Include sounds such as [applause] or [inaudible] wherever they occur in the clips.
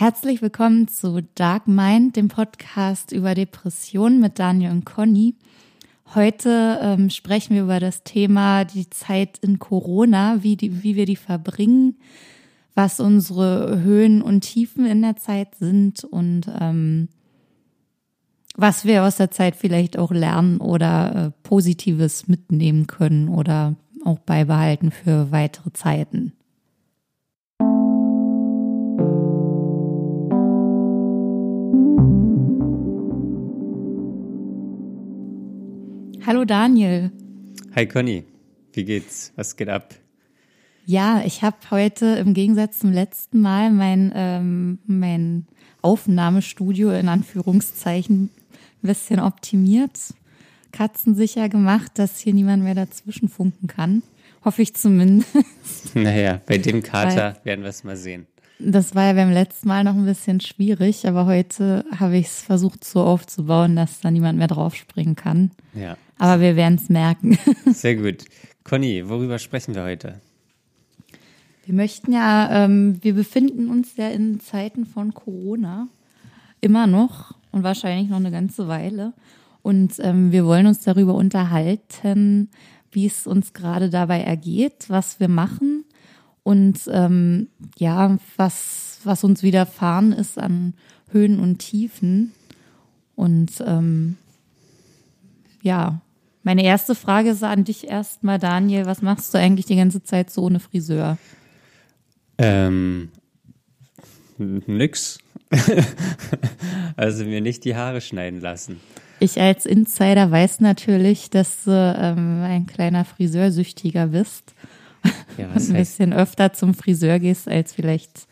Herzlich willkommen zu Dark Mind, dem Podcast über Depressionen mit Daniel und Conny. Heute ähm, sprechen wir über das Thema die Zeit in Corona, wie, die, wie wir die verbringen, was unsere Höhen und Tiefen in der Zeit sind und ähm, was wir aus der Zeit vielleicht auch lernen oder äh, Positives mitnehmen können oder auch beibehalten für weitere Zeiten. Hallo Daniel. Hi Conny, wie geht's? Was geht ab? Ja, ich habe heute im Gegensatz zum letzten Mal mein, ähm, mein Aufnahmestudio in Anführungszeichen ein bisschen optimiert, katzensicher gemacht, dass hier niemand mehr dazwischen funken kann. Hoffe ich zumindest. Naja, bei dem Kater Weil, werden wir es mal sehen. Das war ja beim letzten Mal noch ein bisschen schwierig, aber heute habe ich es versucht so aufzubauen, dass da niemand mehr draufspringen kann. Ja. Aber wir werden es merken. [laughs] Sehr gut. Conny, worüber sprechen wir heute? Wir möchten ja, ähm, wir befinden uns ja in Zeiten von Corona. Immer noch und wahrscheinlich noch eine ganze Weile. Und ähm, wir wollen uns darüber unterhalten, wie es uns gerade dabei ergeht, was wir machen und ähm, ja, was, was uns widerfahren ist an Höhen und Tiefen. Und ähm, ja, meine erste Frage ist an dich erstmal, Daniel. Was machst du eigentlich die ganze Zeit so ohne Friseur? Ähm, nix. [laughs] also mir nicht die Haare schneiden lassen. Ich als Insider weiß natürlich, dass du ähm, ein kleiner Friseursüchtiger bist ja, ein bisschen öfter zum Friseur gehst als vielleicht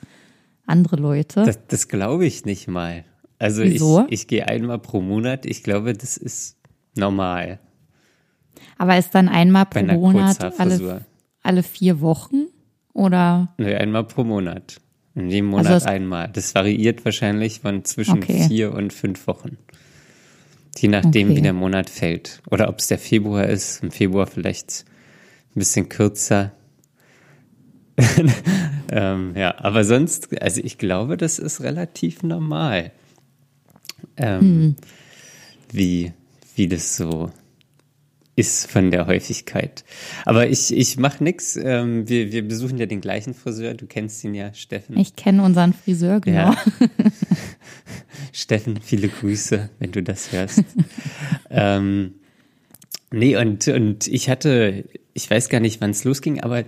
andere Leute. Das, das glaube ich nicht mal. Also Wieso? ich, ich gehe einmal pro Monat. Ich glaube, das ist normal. Aber ist dann einmal pro Monat alle, alle vier Wochen oder? Nee, einmal pro Monat. In jedem Monat also einmal. Das variiert wahrscheinlich von zwischen okay. vier und fünf Wochen. Je nachdem, okay. wie der Monat fällt. Oder ob es der Februar ist. Im Februar vielleicht ein bisschen kürzer. [laughs] ähm, ja, aber sonst, also ich glaube, das ist relativ normal. Ähm, hm. wie, wie das so ist von der Häufigkeit. Aber ich, ich mache nix. Ähm, wir, wir besuchen ja den gleichen Friseur. Du kennst ihn ja, Steffen. Ich kenne unseren Friseur, genau. Ja. [laughs] Steffen, viele Grüße, wenn du das hörst. [laughs] ähm, nee, und, und ich hatte, ich weiß gar nicht, wann es losging, aber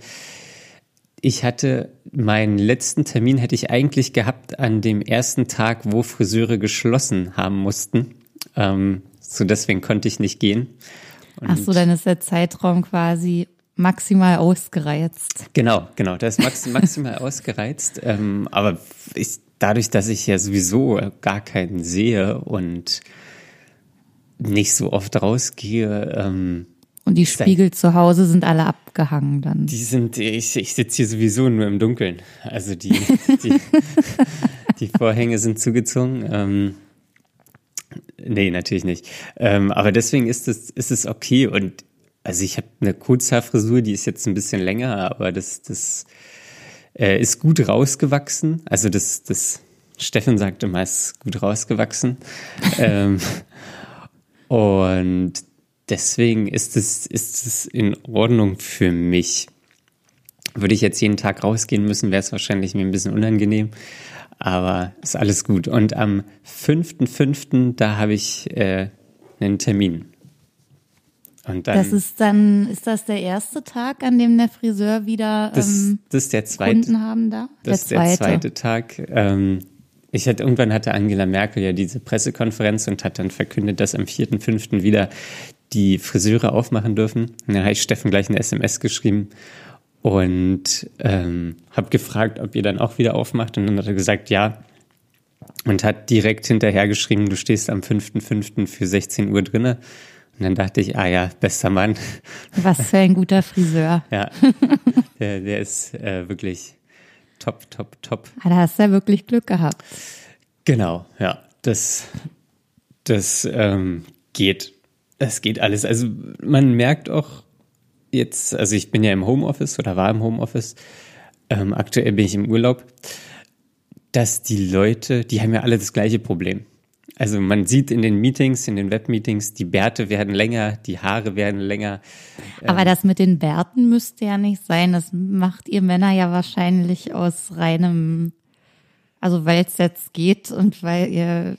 ich hatte meinen letzten Termin hätte ich eigentlich gehabt an dem ersten Tag, wo Friseure geschlossen haben mussten. Ähm, so deswegen konnte ich nicht gehen. Und Ach so, dann ist der Zeitraum quasi maximal ausgereizt. Genau, genau, der ist max [laughs] maximal ausgereizt. Ähm, aber ich, dadurch, dass ich ja sowieso gar keinen sehe und nicht so oft rausgehe, ähm, und die Spiegel zu Hause sind alle abgehangen dann. Die sind, ich, ich sitze hier sowieso nur im Dunkeln. Also die, die, [laughs] die Vorhänge sind zugezogen. Ähm, Nee, natürlich nicht. Ähm, aber deswegen ist es, ist es okay. Und also ich habe eine Kurzhaarfrisur, die ist jetzt ein bisschen länger, aber das, das äh, ist gut rausgewachsen. Also das, das Steffen sagt immer, ist gut rausgewachsen. [laughs] ähm, und deswegen ist es, ist es in Ordnung für mich. Würde ich jetzt jeden Tag rausgehen müssen, wäre es wahrscheinlich mir ein bisschen unangenehm. Aber ist alles gut. Und am 5.5., da habe ich äh, einen Termin. Und dann, das ist dann, ist das der erste Tag, an dem der Friseur wieder das, ähm, das ist der zweite, Kunden haben da? Das der ist der zweite Tag. Ähm, ich hatte, irgendwann hatte Angela Merkel ja diese Pressekonferenz und hat dann verkündet, dass am 4.5. wieder die Friseure aufmachen dürfen. Und dann habe ich Steffen gleich eine SMS geschrieben und ähm, habe gefragt, ob ihr dann auch wieder aufmacht. Und dann hat er gesagt, ja. Und hat direkt hinterher geschrieben, du stehst am 5.5. für 16 Uhr drinne. Und dann dachte ich, ah ja, bester Mann. Was für ein guter Friseur. [laughs] ja, der, der ist äh, wirklich top, top, top. Ah, da hast du ja wirklich Glück gehabt. Genau, ja. Das, das ähm, geht. Es geht alles. Also man merkt auch, jetzt, also ich bin ja im Homeoffice oder war im Homeoffice. Ähm, aktuell bin ich im Urlaub. dass die Leute, die haben ja alle das gleiche Problem. Also man sieht in den Meetings, in den Webmeetings, die Bärte werden länger, die Haare werden länger. Aber das mit den Bärten müsste ja nicht sein. Das macht ihr Männer ja wahrscheinlich aus reinem, also weil es jetzt geht und weil ihr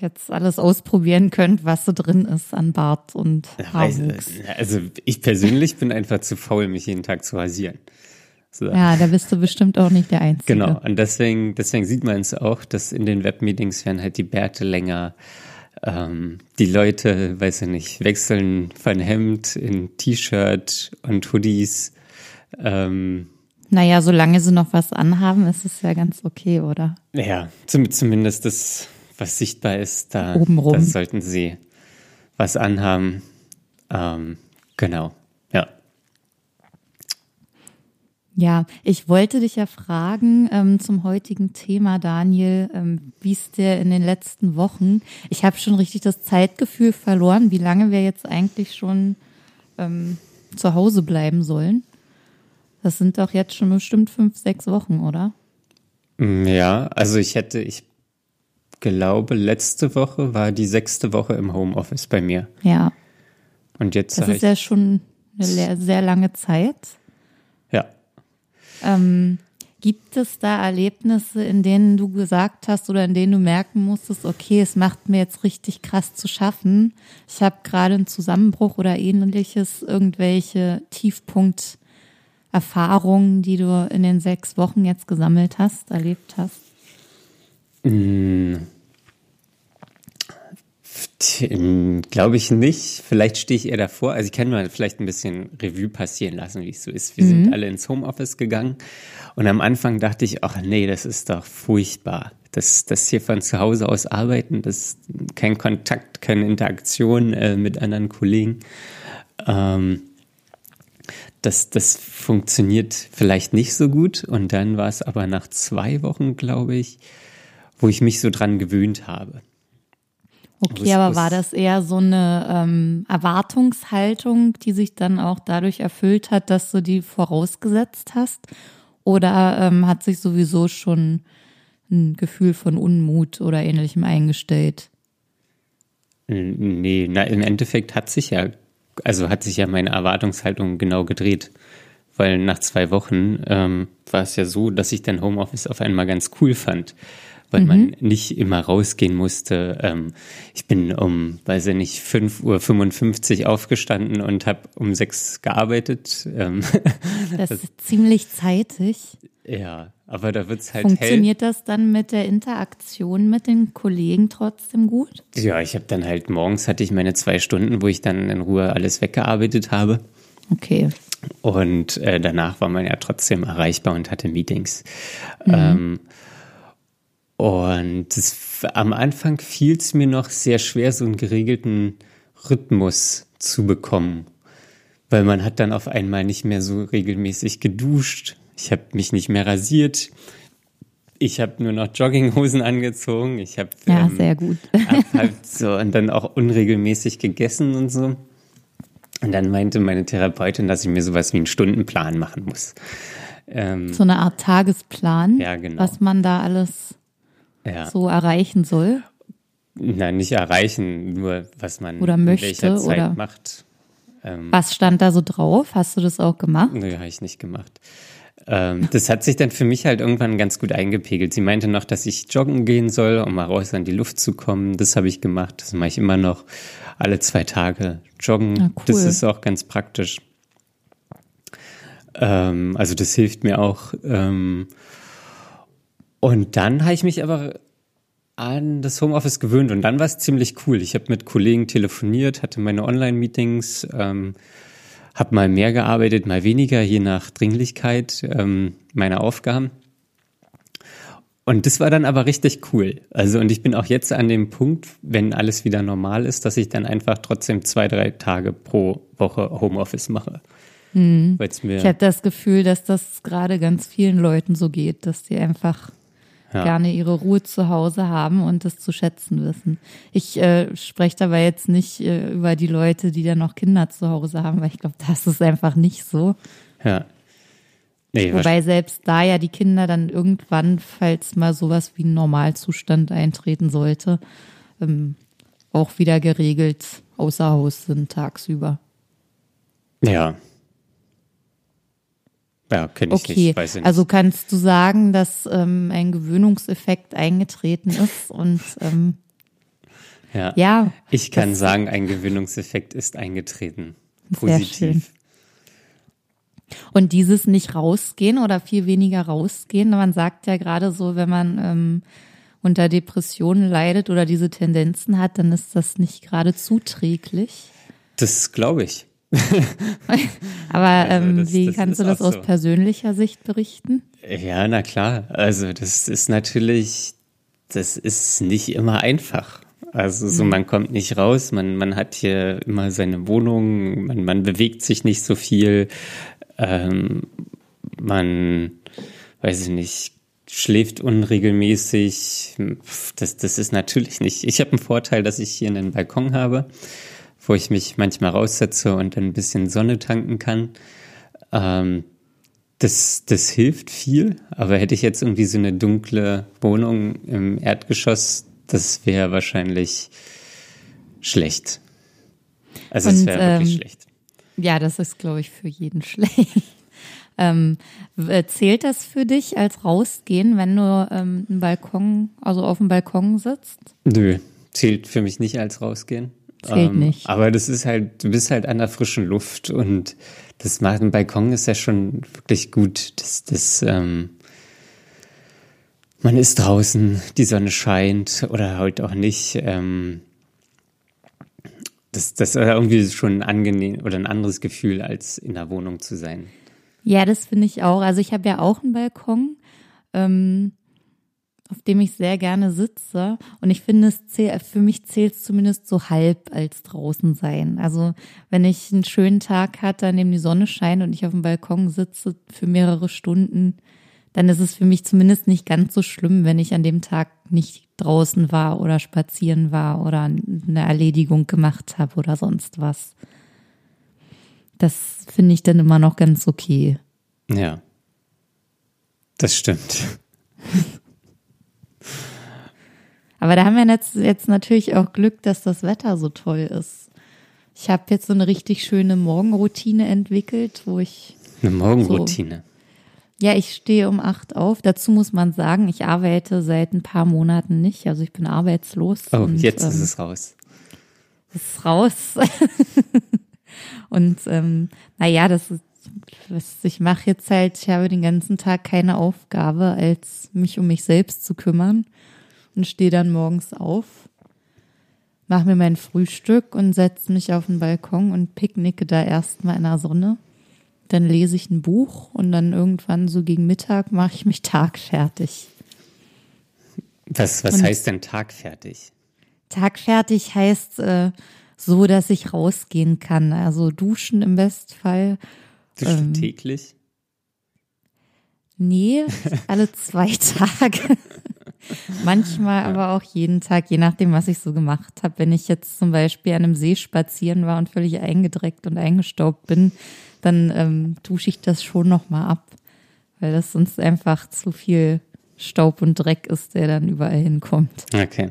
jetzt alles ausprobieren könnt, was so drin ist an Bart und Haarwuchs. Also ich persönlich bin einfach zu faul, mich jeden Tag zu rasieren. So. Ja, da bist du bestimmt auch nicht der Einzige. Genau, und deswegen, deswegen sieht man es auch, dass in den Webmeetings werden halt die Bärte länger. Ähm, die Leute, weiß ich nicht, wechseln von Hemd in T-Shirt und Hoodies. Ähm, naja, solange sie noch was anhaben, ist es ja ganz okay, oder? Ja, zum, zumindest das, was sichtbar ist, da, Obenrum. da sollten sie was anhaben. Ähm, genau. Ja, ich wollte dich ja fragen ähm, zum heutigen Thema, Daniel, ähm, wie es dir in den letzten Wochen, ich habe schon richtig das Zeitgefühl verloren, wie lange wir jetzt eigentlich schon ähm, zu Hause bleiben sollen. Das sind doch jetzt schon bestimmt fünf, sechs Wochen, oder? Mm, ja, also ich hätte, ich glaube, letzte Woche war die sechste Woche im Homeoffice bei mir. Ja. Und jetzt. Das ist ja schon eine sehr lange Zeit. Ähm, gibt es da Erlebnisse, in denen du gesagt hast oder in denen du merken musstest, okay, es macht mir jetzt richtig krass zu schaffen. Ich habe gerade einen Zusammenbruch oder ähnliches, irgendwelche Tiefpunkterfahrungen, die du in den sechs Wochen jetzt gesammelt hast, erlebt hast? Mm. Glaube ich nicht. Vielleicht stehe ich eher davor. Also ich kann mal vielleicht ein bisschen Revue passieren lassen, wie es so ist. Wir mhm. sind alle ins Homeoffice gegangen und am Anfang dachte ich, ach nee, das ist doch furchtbar. Das, das hier von zu Hause aus arbeiten, das kein Kontakt, keine Interaktion äh, mit anderen Kollegen. Ähm, das, das funktioniert vielleicht nicht so gut. Und dann war es aber nach zwei Wochen, glaube ich, wo ich mich so dran gewöhnt habe. Okay, aber war das eher so eine ähm, Erwartungshaltung, die sich dann auch dadurch erfüllt hat, dass du die vorausgesetzt hast? Oder ähm, hat sich sowieso schon ein Gefühl von Unmut oder ähnlichem eingestellt? Nee, na, im Endeffekt hat sich ja, also hat sich ja meine Erwartungshaltung genau gedreht. Weil nach zwei Wochen ähm, war es ja so, dass ich dann Homeoffice auf einmal ganz cool fand weil mhm. man nicht immer rausgehen musste. Ähm, ich bin um, weiß ich nicht, 5.55 Uhr aufgestanden und habe um sechs gearbeitet. Ähm, [laughs] das, das ist ziemlich zeitig. Ja, aber da wird's halt Funktioniert hell. das dann mit der Interaktion mit den Kollegen trotzdem gut? Ja, ich habe dann halt morgens hatte ich meine zwei Stunden, wo ich dann in Ruhe alles weggearbeitet habe. Okay. Und äh, danach war man ja trotzdem erreichbar und hatte Meetings. Mhm. Ähm, und das, am Anfang fiel es mir noch sehr schwer, so einen geregelten Rhythmus zu bekommen. Weil man hat dann auf einmal nicht mehr so regelmäßig geduscht. Ich habe mich nicht mehr rasiert. Ich habe nur noch Jogginghosen angezogen. Ich habe ja ähm, sehr gut. halt so und dann auch unregelmäßig gegessen und so. Und dann meinte meine Therapeutin, dass ich mir sowas wie einen Stundenplan machen muss. Ähm, so eine Art Tagesplan, ja, genau. was man da alles ja. so erreichen soll? Nein, nicht erreichen, nur was man oder möchte, in welcher Zeit oder macht. Ähm, was stand da so drauf? Hast du das auch gemacht? Nee, habe ich nicht gemacht. Ähm, das hat sich dann für mich halt irgendwann ganz gut eingepegelt. Sie meinte noch, dass ich joggen gehen soll, um mal raus an die Luft zu kommen. Das habe ich gemacht. Das mache ich immer noch alle zwei Tage joggen. Ah, cool. Das ist auch ganz praktisch. Ähm, also das hilft mir auch. Ähm, und dann habe ich mich aber an das Homeoffice gewöhnt und dann war es ziemlich cool. Ich habe mit Kollegen telefoniert, hatte meine Online-Meetings, ähm, habe mal mehr gearbeitet, mal weniger, je nach Dringlichkeit ähm, meiner Aufgaben. Und das war dann aber richtig cool. Also, und ich bin auch jetzt an dem Punkt, wenn alles wieder normal ist, dass ich dann einfach trotzdem zwei, drei Tage pro Woche Homeoffice mache. Hm. ich habe das Gefühl, dass das gerade ganz vielen Leuten so geht, dass die einfach ja. gerne ihre Ruhe zu Hause haben und das zu schätzen wissen. Ich äh, spreche dabei jetzt nicht äh, über die Leute, die dann noch Kinder zu Hause haben, weil ich glaube, das ist einfach nicht so. Ja. Nee, Wobei selbst da ja die Kinder dann irgendwann, falls mal sowas wie ein Normalzustand eintreten sollte, ähm, auch wieder geregelt außer Haus sind tagsüber. Ja. Ja, kenne ich Okay, nicht. Weiß ich nicht. also kannst du sagen, dass ähm, ein Gewöhnungseffekt eingetreten ist und ähm, ja. ja, Ich kann sagen, ein Gewinnungseffekt ist eingetreten. Sehr schön. Positiv. Und dieses nicht rausgehen oder viel weniger rausgehen, man sagt ja gerade so, wenn man ähm, unter Depressionen leidet oder diese Tendenzen hat, dann ist das nicht gerade zuträglich. Das glaube ich. [laughs] Aber Also ähm, das- wie das kannst du das aus so. persönlicher Sicht berichten? Ja, na klar. Also das ist natürlich, das ist nicht immer einfach. Also so, man kommt nicht raus, man, man hat hier immer seine Wohnung, man, man bewegt sich nicht so viel, ähm, man, weiß ich nicht, schläft unregelmäßig. Das, das ist natürlich nicht. Ich habe einen Vorteil, dass ich hier einen Balkon habe, wo ich mich manchmal raussetze und dann ein bisschen Sonne tanken kann. Ähm, das, das hilft viel, aber hätte ich jetzt irgendwie so eine dunkle Wohnung im Erdgeschoss, das wäre wahrscheinlich schlecht. Also es wäre wirklich ähm, schlecht. Ja, das ist, glaube ich, für jeden [laughs] schlecht. ähm, zählt das für dich als rausgehen, wenn du ähm, einen Balkon, also auf dem Balkon sitzt? Nö, zählt für mich nicht als rausgehen. Ähm, Zählt nicht. Aber das ist halt, du bist halt an der frischen Luft und das macht ein Balkon ist ja schon wirklich gut. Das, das, ähm, man ist draußen, die Sonne scheint oder halt auch nicht. Ähm, das, das ist irgendwie schon angenehm oder ein anderes Gefühl, als in der Wohnung zu sein. Ja, das finde ich auch. Also ich habe ja auch einen Balkon, ähm, auf dem ich sehr gerne sitze. Und ich finde, es zähl, für mich zählt es zumindest so halb als draußen sein. Also wenn ich einen schönen Tag hatte, an dem die Sonne scheint und ich auf dem Balkon sitze für mehrere Stunden, dann ist es für mich zumindest nicht ganz so schlimm, wenn ich an dem Tag nicht draußen war oder spazieren war oder eine Erledigung gemacht habe oder sonst was. Das finde ich dann immer noch ganz okay. Ja. Das stimmt. Aber da haben wir jetzt, jetzt natürlich auch Glück, dass das Wetter so toll ist. Ich habe jetzt so eine richtig schöne Morgenroutine entwickelt, wo ich, Eine Morgenroutine. ja, ich stehe um acht auf. Dazu muss man sagen, ich arbeite seit ein paar Monaten nicht. Also ich bin arbeitslos. Oh, und, jetzt ähm, ist es raus. ist raus. [laughs] und ähm, naja, das ist, was ich mache jetzt halt, ich habe den ganzen Tag keine Aufgabe, als mich um mich selbst zu kümmern und stehe dann morgens auf, mache mir mein Frühstück und setze mich auf den Balkon und picknicke da erstmal in der Sonne. Dann lese ich ein Buch und dann irgendwann so gegen Mittag mache ich mich tagfertig. Was, was und- heißt denn tagfertig? Tagfertig heißt äh, so, dass ich rausgehen kann. Also duschen im Bestfall. Duschst Ähm. täglich? Nee, alle zwei [laughs] Tage. [laughs] Manchmal aber auch jeden Tag, je nachdem, was ich so gemacht habe. Wenn ich jetzt zum Beispiel an einem See spazieren war und völlig eingedreckt und eingestaubt bin, dann ähm, dusche ich das schon nochmal ab, weil das sonst einfach zu viel Staub und Dreck ist, der dann überall hinkommt. Okay.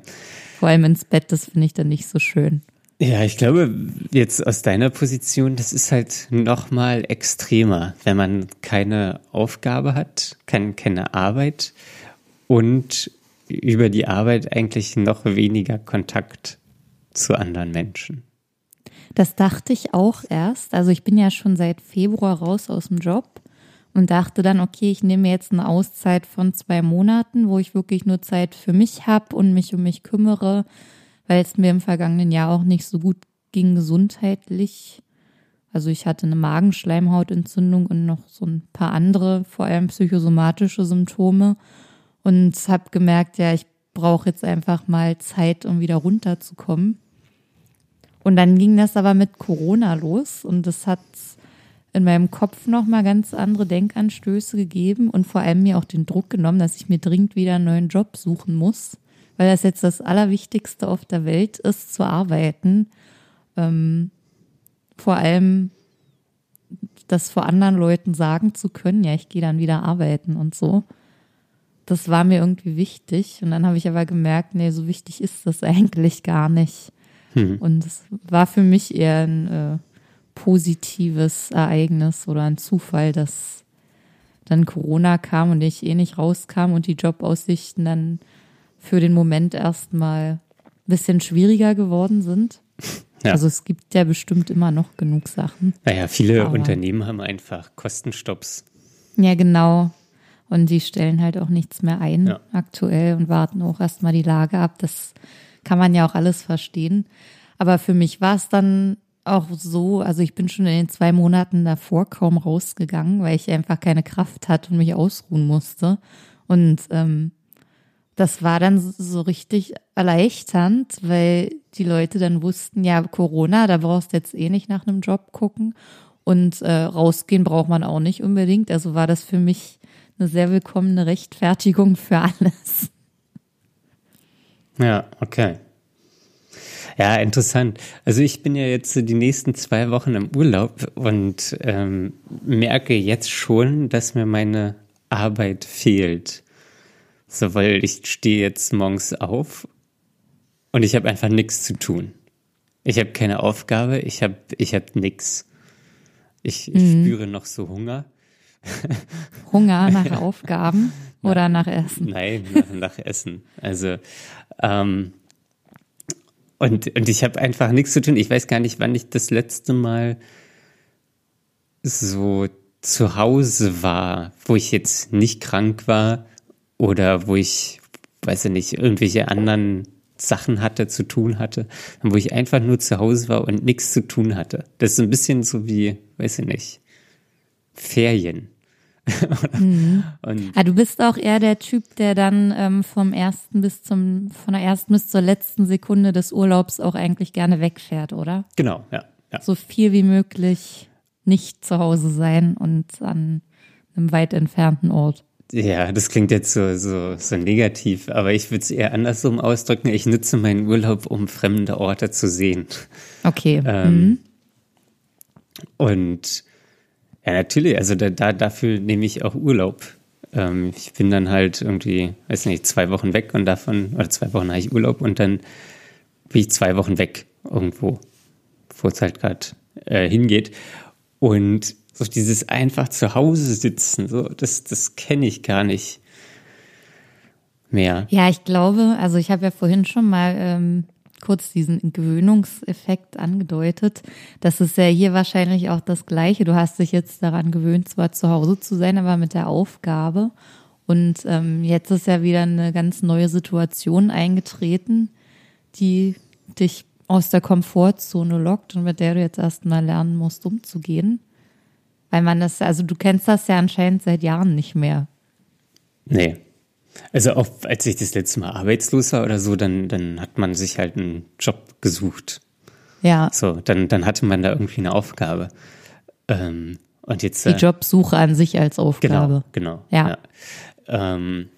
Vor allem ins Bett, das finde ich dann nicht so schön. Ja, ich glaube, jetzt aus deiner Position, das ist halt noch mal extremer, wenn man keine Aufgabe hat, kein, keine Arbeit und über die Arbeit eigentlich noch weniger Kontakt zu anderen Menschen. Das dachte ich auch erst. Also ich bin ja schon seit Februar raus aus dem Job und dachte dann, okay, ich nehme jetzt eine Auszeit von zwei Monaten, wo ich wirklich nur Zeit für mich habe und mich um mich kümmere, weil es mir im vergangenen Jahr auch nicht so gut ging gesundheitlich. Also ich hatte eine Magenschleimhautentzündung und noch so ein paar andere, vor allem psychosomatische Symptome und habe gemerkt, ja, ich brauche jetzt einfach mal Zeit, um wieder runterzukommen. Und dann ging das aber mit Corona los und das hat in meinem Kopf nochmal ganz andere Denkanstöße gegeben und vor allem mir auch den Druck genommen, dass ich mir dringend wieder einen neuen Job suchen muss, weil das jetzt das Allerwichtigste auf der Welt ist, zu arbeiten. Ähm, vor allem das vor anderen Leuten sagen zu können, ja, ich gehe dann wieder arbeiten und so. Das war mir irgendwie wichtig. Und dann habe ich aber gemerkt, nee, so wichtig ist das eigentlich gar nicht. Hm. Und es war für mich eher ein äh, positives Ereignis oder ein Zufall, dass dann Corona kam und ich eh nicht rauskam und die Jobaussichten dann für den Moment erstmal ein bisschen schwieriger geworden sind. Ja. Also es gibt ja bestimmt immer noch genug Sachen. Naja, viele Unternehmen haben einfach Kostenstopps. Ja, genau. Und die stellen halt auch nichts mehr ein ja. aktuell und warten auch erstmal die Lage ab. Das kann man ja auch alles verstehen. Aber für mich war es dann auch so, also ich bin schon in den zwei Monaten davor kaum rausgegangen, weil ich einfach keine Kraft hatte und mich ausruhen musste. Und ähm, das war dann so richtig erleichternd, weil die Leute dann wussten, ja, Corona, da brauchst du jetzt eh nicht nach einem Job gucken. Und äh, rausgehen braucht man auch nicht unbedingt. Also war das für mich eine sehr willkommene Rechtfertigung für alles. Ja, okay. Ja, interessant. Also ich bin ja jetzt die nächsten zwei Wochen im Urlaub und ähm, merke jetzt schon, dass mir meine Arbeit fehlt. So, weil ich stehe jetzt morgens auf und ich habe einfach nichts zu tun. Ich habe keine Aufgabe, ich habe ich hab nichts. Ich, ich mhm. spüre noch so Hunger. Hunger [laughs] nach Aufgaben oder nach Essen? Nein, nach, nach Essen. Also ähm, und, und ich habe einfach nichts zu tun. Ich weiß gar nicht, wann ich das letzte Mal so zu Hause war, wo ich jetzt nicht krank war oder wo ich, weiß ich nicht, irgendwelche anderen Sachen hatte, zu tun hatte, wo ich einfach nur zu Hause war und nichts zu tun hatte. Das ist ein bisschen so wie, weiß ich nicht, Ferien. mhm. ah, du bist auch eher der Typ, der dann ähm, vom ersten bis zum, von der ersten bis zur letzten Sekunde des Urlaubs auch eigentlich gerne wegfährt, oder? Genau, ja. ja. So viel wie möglich nicht zu Hause sein und an einem weit entfernten Ort. Ja, das klingt jetzt so, so, so negativ, aber ich würde es eher andersrum ausdrücken. Ich nutze meinen Urlaub, um fremde Orte zu sehen. Okay. Ähm, mhm. Und ja, natürlich. Also da, da, dafür nehme ich auch Urlaub. Ähm, ich bin dann halt irgendwie, weiß nicht, zwei Wochen weg und davon, oder zwei Wochen habe ich Urlaub und dann bin ich zwei Wochen weg irgendwo, wo es halt gerade äh, hingeht. Und so dieses einfach zu Hause sitzen, so, das, das kenne ich gar nicht mehr. Ja, ich glaube, also ich habe ja vorhin schon mal ähm, kurz diesen Gewöhnungseffekt angedeutet. Das ist ja hier wahrscheinlich auch das Gleiche. Du hast dich jetzt daran gewöhnt, zwar zu Hause zu sein, aber mit der Aufgabe. Und ähm, jetzt ist ja wieder eine ganz neue Situation eingetreten, die dich aus der Komfortzone lockt und mit der du jetzt erstmal lernen musst, umzugehen. Weil man das, also du kennst das ja anscheinend seit Jahren nicht mehr. Nee. Also auch als ich das letzte Mal arbeitslos war oder so, dann, dann hat man sich halt einen Job gesucht. Ja. So, dann, dann hatte man da irgendwie eine Aufgabe. Ähm, und jetzt. Die äh, Jobsuche an sich als Aufgabe. Genau, genau. Ja. ja. Ähm,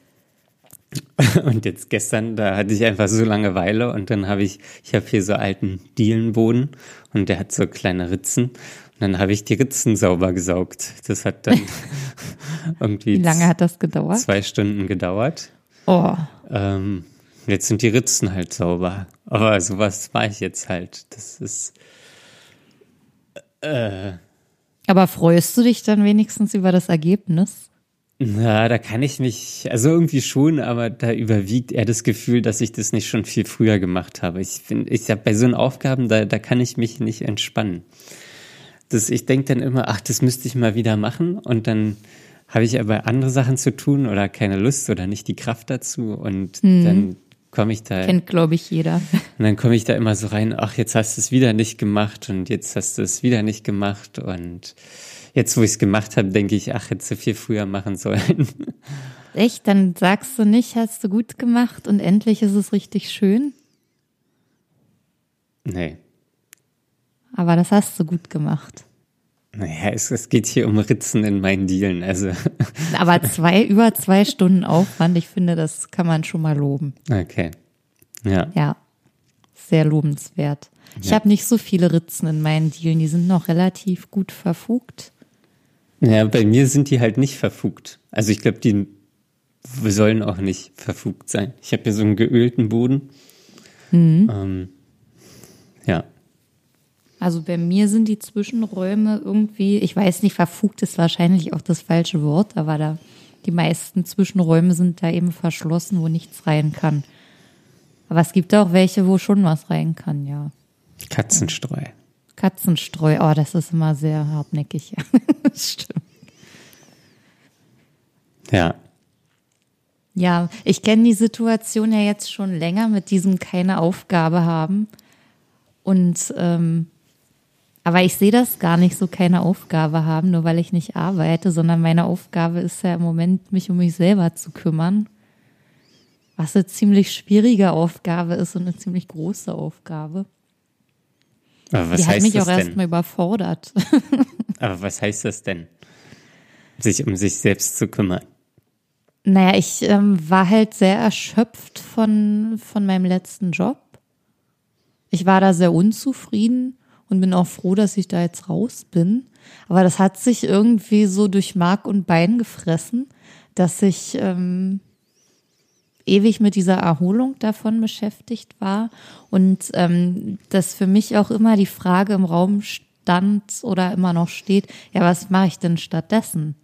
[laughs] und jetzt gestern, da hatte ich einfach so Langeweile und dann habe ich, ich habe hier so alten Dielenboden und der hat so kleine Ritzen. Und dann habe ich die Ritzen sauber gesaugt. Das hat dann [laughs] [laughs] irgendwie. Wie lange hat das gedauert? Zwei Stunden gedauert. Oh. Ähm, jetzt sind die Ritzen halt sauber. Aber sowas war ich jetzt halt. Das ist. Äh, Aber freust du dich dann wenigstens über das Ergebnis? Na, da kann ich mich, also irgendwie schon, aber da überwiegt eher das Gefühl, dass ich das nicht schon viel früher gemacht habe. Ich finde, ich habe bei so einen Aufgaben, da, da kann ich mich nicht entspannen. Das, ich denke dann immer, ach, das müsste ich mal wieder machen und dann habe ich aber andere Sachen zu tun oder keine Lust oder nicht die Kraft dazu und hm. dann komme ich da. Kennt, glaube ich, jeder. [laughs] Und dann komme ich da immer so rein, ach, jetzt hast du es wieder nicht gemacht und jetzt hast du es wieder nicht gemacht und jetzt, wo ich es gemacht habe, denke ich, ach, hätte du viel früher machen sollen. [laughs] Echt? Dann sagst du nicht, hast du gut gemacht und endlich ist es richtig schön? Nee. Aber das hast du gut gemacht. Naja, es, es geht hier um Ritzen in meinen Dielen. Also. [laughs] Aber zwei, über zwei Stunden Aufwand, ich finde, das kann man schon mal loben. Okay. Ja. Ja. Sehr lobenswert. Ich ja. habe nicht so viele Ritzen in meinen Dielen, die sind noch relativ gut verfugt. Ja, bei mir sind die halt nicht verfugt. Also ich glaube, die sollen auch nicht verfugt sein. Ich habe hier so einen geölten Boden. Mhm. Ähm, ja. Also bei mir sind die Zwischenräume irgendwie, ich weiß nicht, verfugt ist wahrscheinlich auch das falsche Wort, aber da die meisten Zwischenräume sind da eben verschlossen, wo nichts rein kann. Aber es gibt auch welche, wo schon was rein kann, ja. Katzenstreu. Katzenstreu, oh, das ist immer sehr hartnäckig. [laughs] stimmt. Ja. Ja, ich kenne die Situation ja jetzt schon länger mit diesem keine Aufgabe haben. Und ähm, aber ich sehe das gar nicht so keine Aufgabe haben, nur weil ich nicht arbeite, sondern meine Aufgabe ist ja im Moment, mich um mich selber zu kümmern. Was eine ziemlich schwierige Aufgabe ist und eine ziemlich große Aufgabe. Aber was Die heißt hat mich auch erstmal überfordert. [laughs] Aber was heißt das denn? Sich um sich selbst zu kümmern. Naja, ich ähm, war halt sehr erschöpft von, von meinem letzten Job. Ich war da sehr unzufrieden und bin auch froh, dass ich da jetzt raus bin. Aber das hat sich irgendwie so durch Mark und Bein gefressen, dass ich ähm, ewig mit dieser Erholung davon beschäftigt war und ähm, dass für mich auch immer die Frage im Raum stand oder immer noch steht, ja, was mache ich denn stattdessen?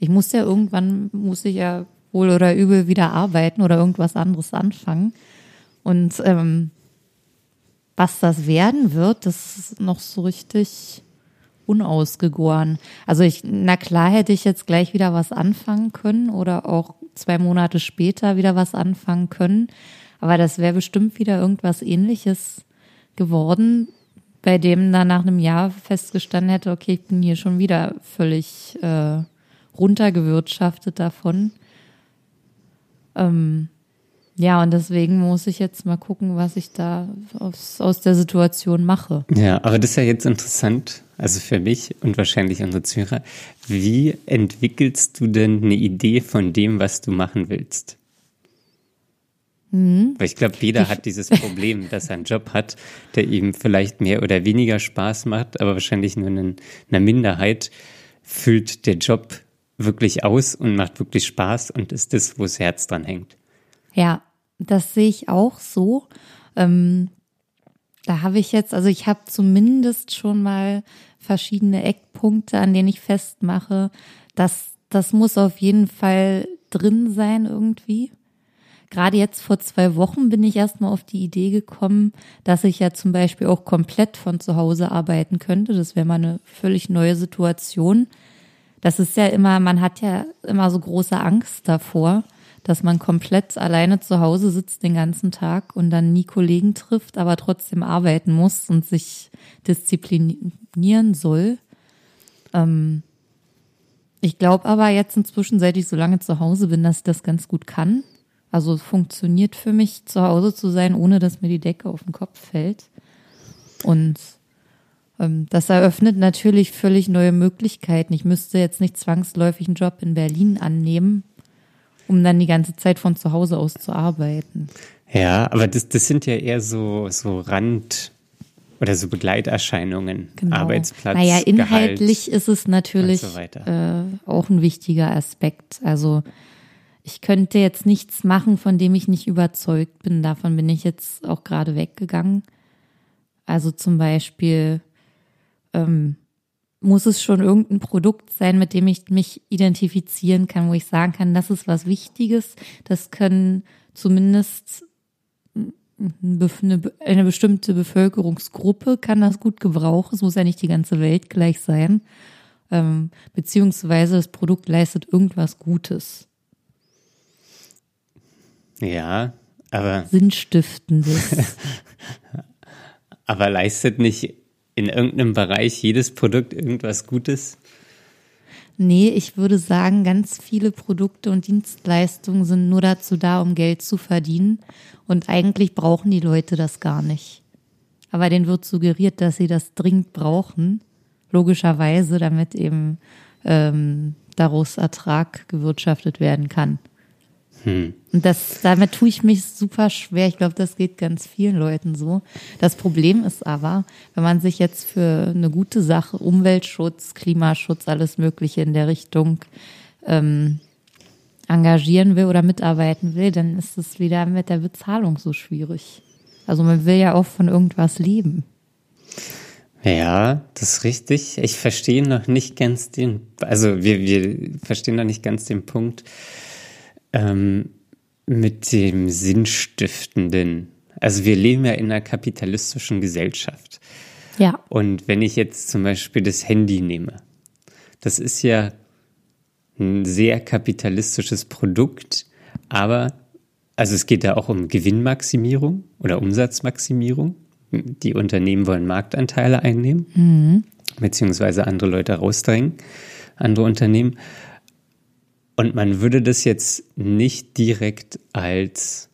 Ich muss ja irgendwann, muss ich ja wohl oder übel wieder arbeiten oder irgendwas anderes anfangen. Und ähm, was das werden wird, das ist noch so richtig unausgegoren. Also ich, na klar hätte ich jetzt gleich wieder was anfangen können oder auch zwei Monate später wieder was anfangen können. Aber das wäre bestimmt wieder irgendwas ähnliches geworden, bei dem dann nach einem Jahr festgestanden hätte, okay, ich bin hier schon wieder völlig äh, runtergewirtschaftet davon. Ähm, ja, und deswegen muss ich jetzt mal gucken, was ich da aus, aus der Situation mache. Ja, aber das ist ja jetzt interessant, also für mich und wahrscheinlich unsere Zuhörer. Wie entwickelst du denn eine Idee von dem, was du machen willst? Mhm. Weil ich glaube, jeder ich hat dieses Problem, [laughs] dass er einen Job hat, der ihm vielleicht mehr oder weniger Spaß macht, aber wahrscheinlich nur in einer Minderheit füllt der Job wirklich aus und macht wirklich Spaß und ist das, wo das Herz dran hängt. Ja, das sehe ich auch so. Ähm, da habe ich jetzt, also ich habe zumindest schon mal verschiedene Eckpunkte, an denen ich festmache, dass das muss auf jeden Fall drin sein irgendwie. Gerade jetzt vor zwei Wochen bin ich erstmal auf die Idee gekommen, dass ich ja zum Beispiel auch komplett von zu Hause arbeiten könnte. Das wäre mal eine völlig neue Situation. Das ist ja immer, man hat ja immer so große Angst davor dass man komplett alleine zu Hause sitzt den ganzen Tag und dann nie Kollegen trifft, aber trotzdem arbeiten muss und sich disziplinieren soll. Ähm ich glaube aber jetzt inzwischen, seit ich so lange zu Hause bin, dass ich das ganz gut kann. Also funktioniert für mich, zu Hause zu sein, ohne dass mir die Decke auf den Kopf fällt. Und ähm, das eröffnet natürlich völlig neue Möglichkeiten. Ich müsste jetzt nicht zwangsläufig einen Job in Berlin annehmen, um dann die ganze Zeit von zu Hause aus zu arbeiten. Ja, aber das, das sind ja eher so, so Rand- oder so Begleiterscheinungen, genau. Arbeitsplatz. Naja, inhaltlich Gehalt ist es natürlich so äh, auch ein wichtiger Aspekt. Also ich könnte jetzt nichts machen, von dem ich nicht überzeugt bin. Davon bin ich jetzt auch gerade weggegangen. Also zum Beispiel ähm, muss es schon irgendein Produkt sein, mit dem ich mich identifizieren kann, wo ich sagen kann, das ist was Wichtiges. Das können zumindest eine bestimmte Bevölkerungsgruppe kann das gut gebrauchen. Es muss ja nicht die ganze Welt gleich sein. Ähm, beziehungsweise das Produkt leistet irgendwas Gutes. Ja, aber. Sinnstiftendes. [laughs] aber leistet nicht in irgendeinem Bereich jedes Produkt irgendwas Gutes? Nee, ich würde sagen, ganz viele Produkte und Dienstleistungen sind nur dazu da, um Geld zu verdienen. Und eigentlich brauchen die Leute das gar nicht. Aber denen wird suggeriert, dass sie das dringend brauchen. Logischerweise, damit eben ähm, daraus Ertrag gewirtschaftet werden kann. Hm. Und das, damit tue ich mich super schwer. Ich glaube, das geht ganz vielen Leuten so. Das Problem ist aber, wenn man sich jetzt für eine gute Sache, Umweltschutz, Klimaschutz, alles Mögliche in der Richtung ähm, engagieren will oder mitarbeiten will, dann ist es wieder mit der Bezahlung so schwierig. Also man will ja auch von irgendwas leben. Ja, das ist richtig. Ich verstehe noch nicht ganz den, also wir, wir verstehen noch nicht ganz den Punkt ähm, mit dem Sinnstiftenden. Also wir leben ja in einer kapitalistischen Gesellschaft. Ja. Und wenn ich jetzt zum Beispiel das Handy nehme, das ist ja ein sehr kapitalistisches Produkt, aber also es geht da auch um Gewinnmaximierung oder Umsatzmaximierung. Die Unternehmen wollen Marktanteile einnehmen, mhm. beziehungsweise andere Leute rausdrängen, andere Unternehmen. Und man würde das jetzt nicht direkt als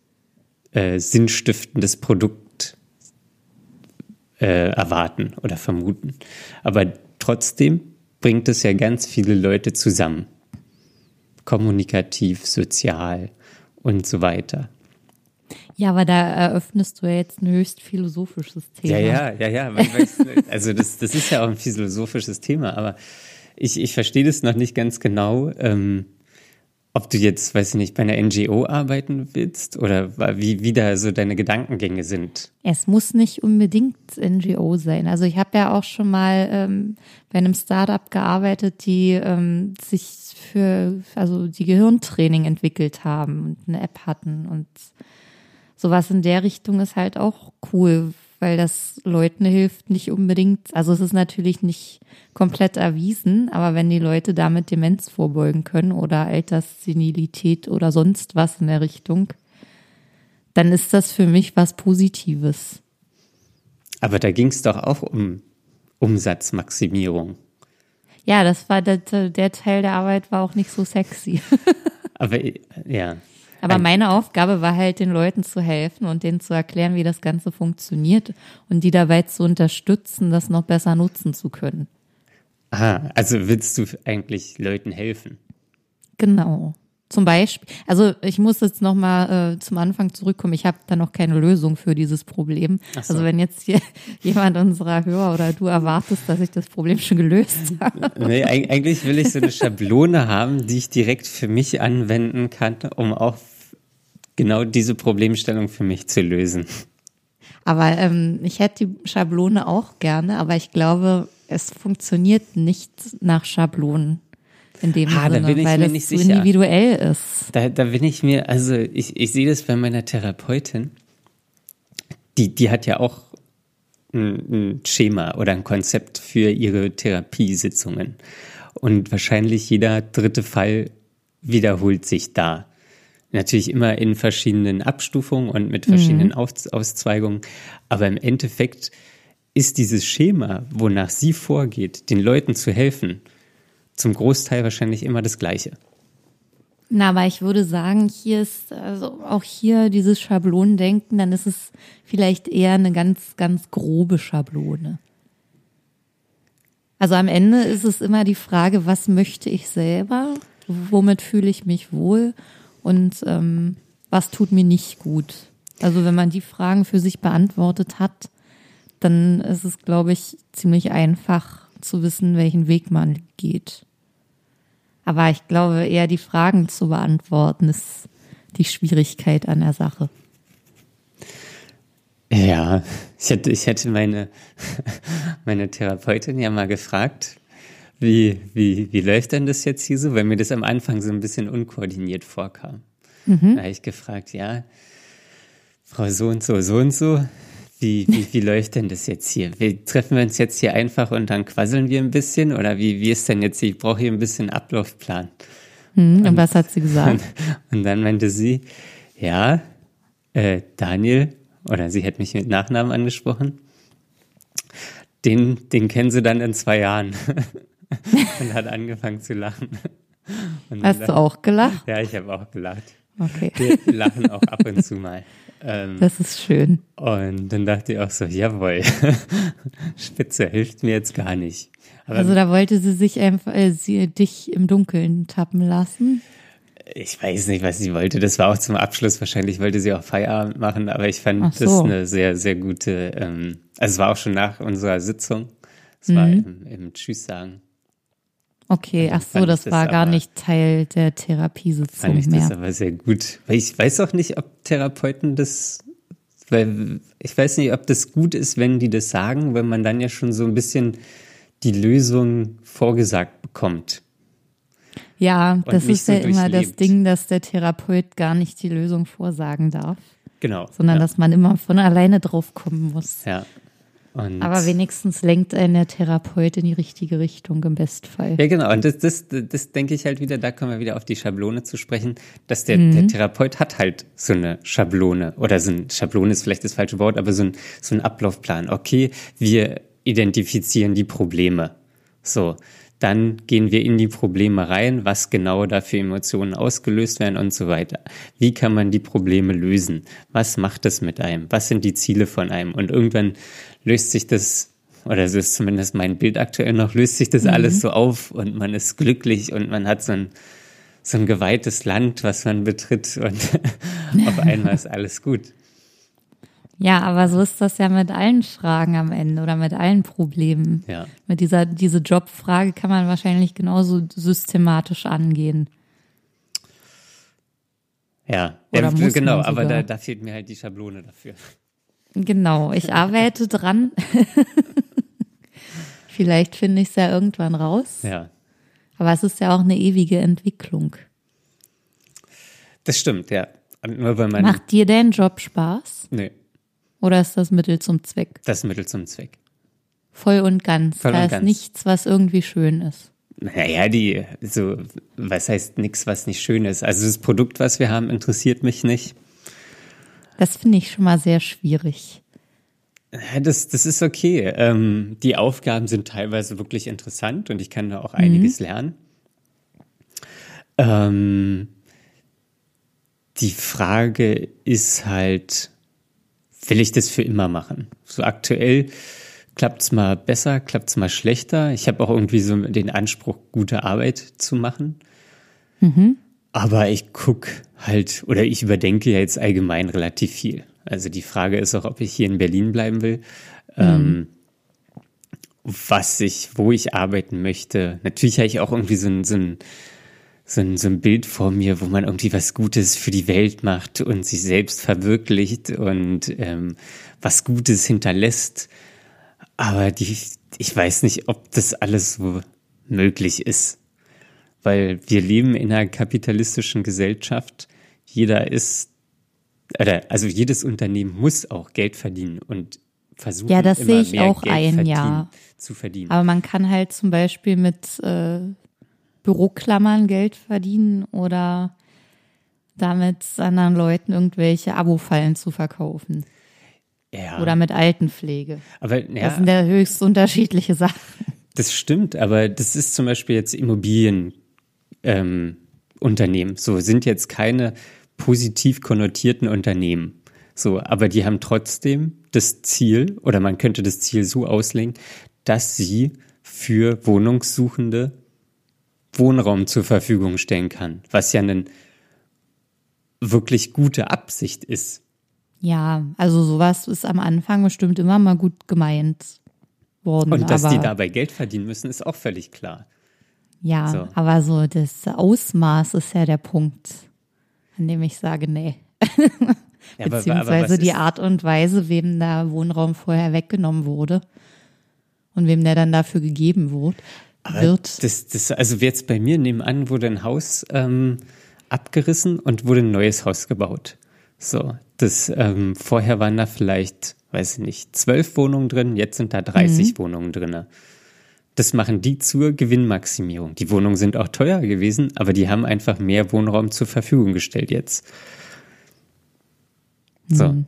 äh, sinnstiftendes Produkt äh, erwarten oder vermuten. Aber trotzdem bringt es ja ganz viele Leute zusammen. Kommunikativ, sozial und so weiter. Ja, aber da eröffnest du ja jetzt ein höchst philosophisches Thema. Ja, ja, ja, ja. Also das, das ist ja auch ein philosophisches Thema, aber ich, ich verstehe das noch nicht ganz genau. Ähm, ob du jetzt, weiß ich nicht, bei einer NGO arbeiten willst oder wie, wie da so deine Gedankengänge sind. Es muss nicht unbedingt NGO sein. Also ich habe ja auch schon mal ähm, bei einem Startup gearbeitet, die ähm, sich für, also die Gehirntraining entwickelt haben und eine App hatten und sowas in der Richtung ist halt auch cool, weil das Leuten hilft nicht unbedingt. Also es ist natürlich nicht komplett erwiesen, aber wenn die Leute damit Demenz vorbeugen können oder Alterssenilität oder sonst was in der Richtung, dann ist das für mich was Positives. Aber da ging es doch auch um Umsatzmaximierung. Ja, das war der, der Teil der Arbeit war auch nicht so sexy. [laughs] aber ja. Aber meine Aufgabe war halt, den Leuten zu helfen und denen zu erklären, wie das Ganze funktioniert und die dabei zu unterstützen, das noch besser nutzen zu können. Aha, also willst du eigentlich Leuten helfen? Genau. Zum Beispiel, also ich muss jetzt nochmal äh, zum Anfang zurückkommen. Ich habe da noch keine Lösung für dieses Problem. So. Also wenn jetzt hier [laughs] jemand unserer Hörer oder du erwartest, dass ich das Problem schon gelöst [laughs] habe. Nee, eigentlich will ich so eine Schablone haben, die ich direkt für mich anwenden kann, um auch genau diese Problemstellung für mich zu lösen. Aber ähm, ich hätte die Schablone auch gerne, aber ich glaube, es funktioniert nicht nach Schablonen in dem ah, Sinne, da bin ich weil mir nicht sicher. individuell ist. Da, da bin ich mir, also ich, ich sehe das bei meiner Therapeutin, die, die hat ja auch ein, ein Schema oder ein Konzept für ihre Therapiesitzungen. Und wahrscheinlich jeder dritte Fall wiederholt sich da. Natürlich immer in verschiedenen Abstufungen und mit verschiedenen mhm. Aus Auszweigungen. Aber im Endeffekt ist dieses Schema, wonach sie vorgeht, den Leuten zu helfen, zum Großteil wahrscheinlich immer das Gleiche. Na, aber ich würde sagen, hier ist also auch hier dieses Schablonendenken, dann ist es vielleicht eher eine ganz, ganz grobe Schablone. Also am Ende ist es immer die Frage, was möchte ich selber, womit fühle ich mich wohl und ähm, was tut mir nicht gut. Also wenn man die Fragen für sich beantwortet hat, dann ist es, glaube ich, ziemlich einfach zu wissen, welchen Weg man geht. Aber ich glaube, eher die Fragen zu beantworten ist die Schwierigkeit an der Sache. Ja, ich hätte, ich hätte meine, [laughs] meine Therapeutin ja mal gefragt, wie, wie, wie läuft denn das jetzt hier so, weil mir das am Anfang so ein bisschen unkoordiniert vorkam. Mhm. Da habe ich gefragt, ja, Frau so und so, so und so, wie, wie, wie läuft denn das jetzt hier? Wir treffen wir uns jetzt hier einfach und dann quasseln wir ein bisschen? Oder wie, wie ist denn jetzt, ich brauche hier ein bisschen Ablaufplan. Hm, und, und, was hat sie gesagt? Und, [laughs] und dann meinte sie, ja, äh, Daniel, oder sie hat mich mit Nachnamen angesprochen, den, den kennen sie dann in zwei Jahren. [laughs] und hat angefangen zu lachen. Hast du auch gelacht? Ja, ich habe auch gelacht. Okay. Wir lachen auch ab und zu mal. [laughs] Ähm, das ist schön. Und dann dachte ich auch so, jawohl, [laughs] Spitze hilft mir jetzt gar nicht. Aber also da wollte sie sich einfach, äh, sie dich im Dunkeln tappen lassen. Ich weiß nicht, was sie wollte. Das war auch zum Abschluss. Wahrscheinlich wollte sie auch Feierabend machen, aber ich fand so. das eine sehr, sehr gute, ähm, also es war auch schon nach unserer Sitzung. Es war im, im Tschüss sagen. Okay, dann ach so, fand ich das das war gar nicht Teil der Fand Therapiesitzung ich das mehr. aber sehr gut. Weil ich weiß auch nicht, ob Therapeuten das, weil ich weiß nicht, ob das gut ist, wenn die das sagen, wenn man dann ja schon so ein bisschen die Lösung vorgesagt bekommt. Ja, das ist so ja immer das. Ding, dass der Therapeut gar nicht die Lösung vorsagen darf, Genau. sondern ja. dass man immer von alleine drauf kommen muss. Ja. Und Aber wenigstens lenkt einen der Therapeut in die richtige Richtung im Bestfall. Ja, genau. Und das, das, das denke ich halt wieder, da kommen wir wieder auf die Schablone zu sprechen, dass der, Mhm. der Therapeut hat halt so eine Schablone oder so ein Schablone ist vielleicht das falsche Wort, aber so ein, so ein Ablaufplan. Okay, wir identifizieren die Probleme. So. Dann gehen wir in die Probleme rein, was genau da für Emotionen ausgelöst werden und so weiter. Wie kann man die Probleme lösen? Was macht es mit einem? Was sind die Ziele von einem? Und irgendwann löst sich das, oder so ist zumindest mein Bild aktuell noch, löst sich das alles so auf und man ist glücklich und man hat so ein, so ein geweihtes Land, was man betritt und [laughs] auf einmal ist alles gut. Ja, aber so ist das ja mit allen Fragen am Ende oder mit allen Problemen. Ja. Mit dieser diese Jobfrage kann man wahrscheinlich genauso systematisch angehen. Ja, Oder ja, genau, aber da, da fehlt mir halt die Schablone dafür. Genau, ich arbeite dran. [laughs] Vielleicht finde ich es ja irgendwann raus. Ja, Aber es ist ja auch eine ewige Entwicklung. das stimmt, ja. Und nur weil man, Macht dir dein Job Spaß? nee, Oder ist das Mittel zum Zweck? das Mittel zum Zweck. Voll und ganz. Voll da und ist ganz. nichts, was irgendwie schön ist. Naja, die, so, was heißt nix, was nicht schön ist? Also das Produkt, was wir haben, interessiert mich nicht. Das finde ich schon mal sehr schwierig. Das, das ist okay. Ähm, die Aufgaben sind teilweise wirklich interessant und ich kann da auch einiges lernen. Ähm, die Frage ist halt, will ich das für immer machen? So aktuell klappt's mal besser, klappt's mal schlechter. Ich habe auch irgendwie so den Anspruch, gute Arbeit zu machen. Aber ich guck halt, oder ich überdenke ja jetzt allgemein relativ viel. Also die Frage ist auch, ob ich hier in Berlin bleiben will. Ähm, was ich, wo ich arbeiten möchte. Natürlich habe ich auch irgendwie so ein, so ein, so ein, so ein Bild vor mir, wo man irgendwie was Gutes für die Welt macht und sich selbst verwirklicht und ähm, was Gutes hinterlässt. Aber die, ich weiß nicht, ob das alles so möglich ist. Weil wir leben in einer kapitalistischen Gesellschaft. Jeder ist, oder, also jedes Unternehmen muss auch Geld verdienen und versuchen, Ja, das immer sehe ich mehr auch Geld ein, verdienen, ja. zu verdienen. Aber man kann halt zum Beispiel mit äh, Büroklammern Geld verdienen oder damit anderen Leuten irgendwelche Abo-Fallen zu verkaufen. ja, Oder mit Altenpflege. aber Das ja, sind ja höchst unterschiedliche Sachen. Das stimmt, aber das ist zum Beispiel jetzt Immobilien ähm. So sind jetzt keine positiv konnotierten Unternehmen. So, aber die haben trotzdem das Ziel, oder man könnte das Ziel so auslegen, dass sie für Wohnungssuchende Wohnraum zur Verfügung stellen kann, was ja eine wirklich gute Absicht ist. Ja, also sowas ist am Anfang bestimmt immer mal gut gemeint worden. Und dass aber, die dabei Geld verdienen müssen, ist auch völlig klar. Ja, so. aber so das Ausmaß ist ja der Punkt, an dem ich sage, nee. [laughs] Ja, aber- aber Beziehungsweise die Art und Weise, wem da Wohnraum vorher weggenommen wurde und wem der dann dafür gegeben wurde, wird. Das, das, also jetzt bei mir nebenan wurde ein Haus ähm, abgerissen und wurde ein neues Haus gebaut. So, das ähm, vorher waren da vielleicht, weiß ich nicht, zwölf Wohnungen drin, jetzt sind da 30 Wohnungen drin. Das machen die zur Gewinnmaximierung. Die Wohnungen sind auch teuer gewesen, aber die haben einfach mehr Wohnraum zur Verfügung gestellt jetzt. So.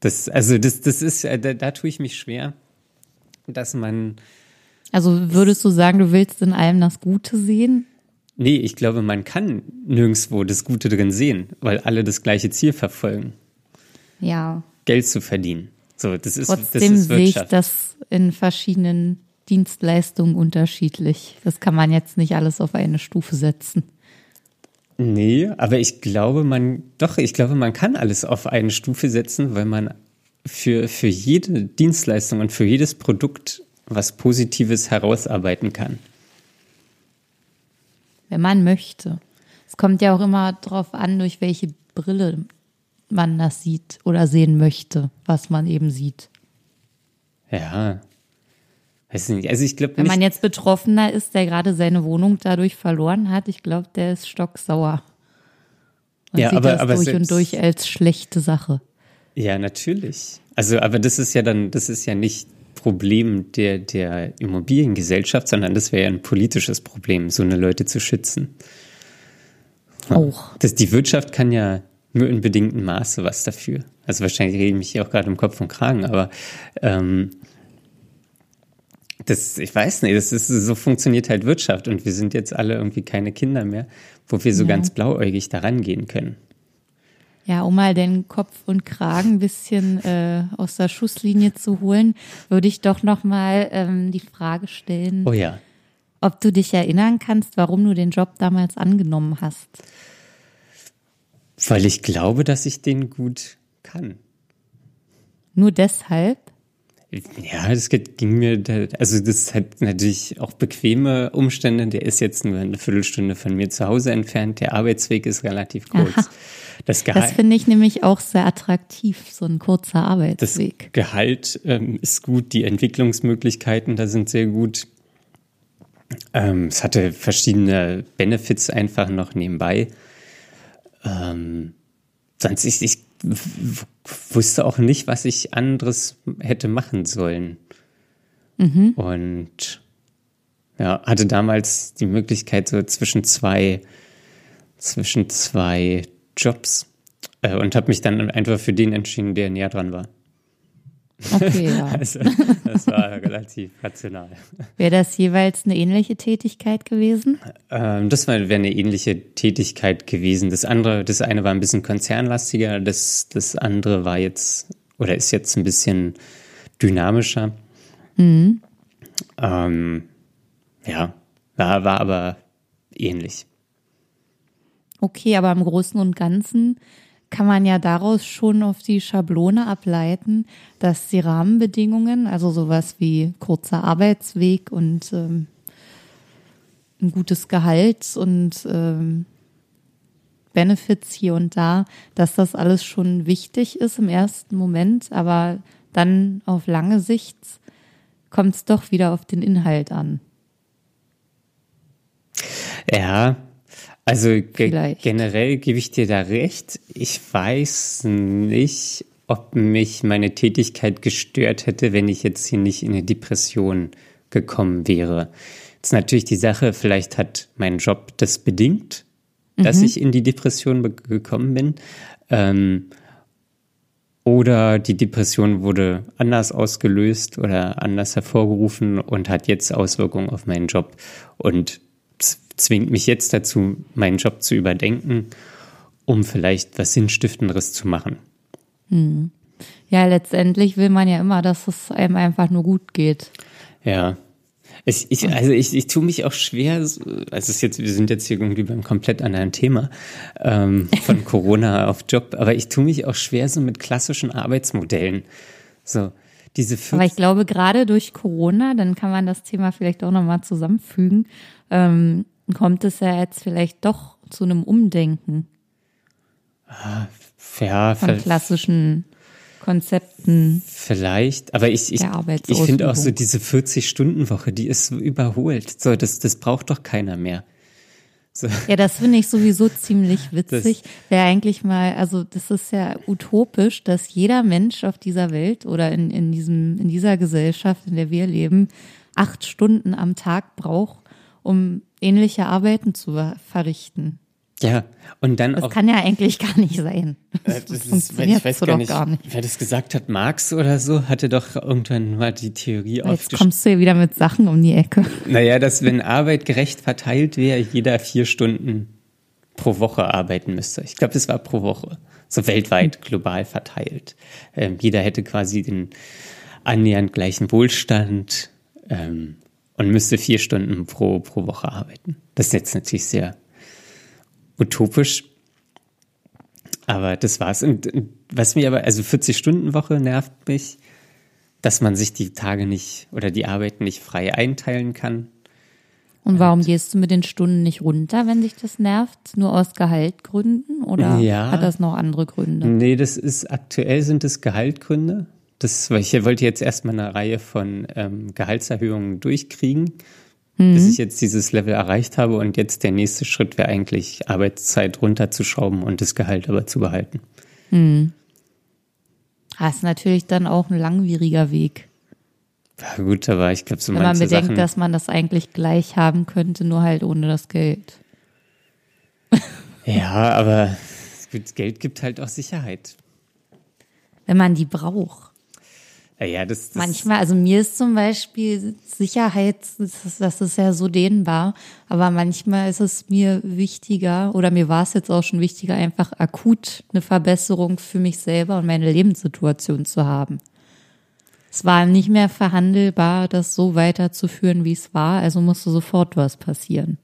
Das, also das, das ist, äh, da, da tue ich mich schwer, dass man, Also würdest du sagen, du willst in allem das Gute sehen? Nee, ich glaube, man kann nirgendwo das Gute drin sehen, weil alle das gleiche Ziel verfolgen, Ja. Geld zu verdienen. So, das ist, Trotzdem das ist sehe ich Wirtschaft. das in verschiedenen Dienstleistungen unterschiedlich. Das kann man jetzt nicht alles auf eine Stufe setzen. Nee, aber ich glaube, man, doch, ich glaube, man kann alles auf eine Stufe setzen, weil man für, für jede Dienstleistung und für jedes Produkt was Positives herausarbeiten kann. Wenn man möchte. Es kommt ja auch immer darauf an, durch welche Brille man das sieht oder sehen möchte, was man eben sieht. Ja. Weiß nicht. Also ich glaube Wenn man jetzt Betroffener ist, der gerade seine Wohnung dadurch verloren hat, ich glaube, der ist stocksauer. Und Ja, sieht aber- das aber durch selbst- und durch als schlechte Sache. Ja, natürlich. Also, aber das ist ja dann, das ist ja nicht Problem der, der Immobiliengesellschaft, sondern das wäre ja ein politisches Problem, so eine Leute zu schützen. Auch. Das, die Wirtschaft kann ja nur in bedingtem Maße was dafür. Also wahrscheinlich rede ich mich hier auch gerade im Kopf und Kragen, aber ähm, das, ich weiß nicht, das ist, so funktioniert halt Wirtschaft und wir sind jetzt alle irgendwie keine Kinder mehr, wo wir so Ja. ganz blauäugig daran gehen können. Ja, um mal den Kopf und Kragen ein bisschen äh, aus der Schusslinie zu holen, würde ich doch noch mal ähm, die Frage stellen, Oh ja. ob du dich erinnern kannst, warum du den Job damals angenommen hast. Weil ich glaube, dass ich den gut kann. Nur deshalb? Ja, das ging mir, also das hat natürlich auch bequeme Umstände. Der ist jetzt nur eine Viertelstunde von mir zu Hause entfernt. Der Arbeitsweg ist relativ kurz. Aha. Das Das Gehalt, finde ich nämlich auch sehr attraktiv, so ein kurzer das Arbeitsweg. Gehalt ähm, ist gut, die Entwicklungsmöglichkeiten da sind sehr gut. Ähm, es hatte verschiedene Benefits einfach noch nebenbei. Ähm, sonst ich, ich wusste auch nicht, was ich anderes hätte machen sollen. Und ja, hatte damals die Möglichkeit so zwischen zwei zwischen zwei Jobs äh, und habe mich dann einfach für den entschieden, der näher dran war. Okay, ja. [laughs] Also das war relativ rational. Wäre das jeweils eine ähnliche Tätigkeit gewesen? Ähm, das wäre eine ähnliche Tätigkeit gewesen. Das andere, das eine war ein bisschen konzernlastiger, das, das andere war jetzt oder ist jetzt ein bisschen dynamischer. Ähm, ja, war, war aber ähnlich. Okay, aber im Großen und Ganzen kann man ja daraus schon auf die Schablone ableiten, dass die Rahmenbedingungen, also sowas wie kurzer Arbeitsweg und ähm, ein gutes Gehalt und ähm, Benefits hier und da, dass das alles schon wichtig ist im ersten Moment, aber dann auf lange Sicht kommt es doch wieder auf den Inhalt an. Ja, also ge generell gebe ich dir da recht. Ich weiß nicht, ob mich meine Tätigkeit gestört hätte, wenn ich jetzt hier nicht in eine Depression gekommen wäre. Jetzt natürlich die Sache, vielleicht hat mein Job das bedingt, dass ich in die Depression gekommen bin. Ähm, oder die Depression wurde anders ausgelöst oder anders hervorgerufen und hat jetzt Auswirkungen auf meinen Job und zwingt mich jetzt dazu, meinen Job zu überdenken, um vielleicht was Sinnstiftenderes zu machen. Ja, letztendlich will man ja immer, dass es einem einfach nur gut geht. Ja. Ich, ich, also ich, ich tue mich auch schwer, so- also ist jetzt, wir sind jetzt hier irgendwie beim komplett anderen Thema ähm, [laughs] von Corona auf Job, aber ich tue mich auch schwer so mit klassischen Arbeitsmodellen. So, diese Aber ich 40, glaube, gerade durch Corona, dann kann man das Thema vielleicht auch nochmal zusammenfügen, ähm, kommt es ja jetzt vielleicht doch zu einem Umdenken ja, von klassischen Konzepten. Vielleicht, aber ich, ich, ich finde auch so diese 40-Stunden-Woche, die ist so überholt. So, das, das braucht doch keiner mehr. So, Ja, das finde ich sowieso ziemlich witzig. Wäre eigentlich mal, also das ist ja utopisch, dass jeder Mensch auf dieser Welt oder in, in diesem, in dieser Gesellschaft, in der wir leben, acht Stunden am Tag braucht, um ähnliche Arbeiten zu verrichten. ja, und dann Das auch. kann ja eigentlich gar nicht sein. [laughs] Das, das ist, ich weiß so gar doch nicht, gar nicht. wer das gesagt hat, Marx oder so, hatte doch irgendwann mal die Theorie Jetzt aufgestellt. kommst du ja wieder mit Sachen um die Ecke. [laughs] Naja, dass wenn Arbeit gerecht verteilt wäre, jeder vier Stunden pro Woche arbeiten müsste. Ich glaube, das war pro Woche. So weltweit, global verteilt. Ähm, jeder hätte quasi den annähernd gleichen Wohlstand ähm, und müsste vier Stunden pro, pro Woche arbeiten. Das ist jetzt natürlich sehr utopisch. Aber das war's. Und was mir aber, also 40-Stunden-Woche nervt mich, dass man sich die Tage nicht oder die Arbeit nicht frei einteilen kann. Und warum gehst du mit den Stunden nicht runter, wenn sich das nervt? Nur aus Gehaltgründen oder Ja. hat das noch andere Gründe? Nee, das ist aktuell sind es Gehaltgründe. Das, weil ich wollte jetzt erstmal eine Reihe von ähm, Gehaltserhöhungen durchkriegen, bis ich jetzt dieses Level erreicht habe. Und jetzt der nächste Schritt wäre eigentlich, Arbeitszeit runterzuschrauben und das Gehalt aber zu behalten. Das ist natürlich dann auch ein langwieriger Weg. Ja, gut, aber ich glaube, so Wenn man bedenkt, Sachen. dass man das eigentlich gleich haben könnte, nur halt ohne das Geld. ja, aber Geld gibt halt auch Sicherheit. Wenn man die braucht. Ja, das, das Manchmal, also mir ist zum Beispiel Sicherheit, das ist, das ist ja so dehnbar, aber manchmal ist es mir wichtiger oder mir war es jetzt auch schon wichtiger, einfach akut eine Verbesserung für mich selber und meine Lebenssituation zu haben. Es war nicht mehr verhandelbar, das so weiterzuführen, wie es war, also musste sofort was passieren.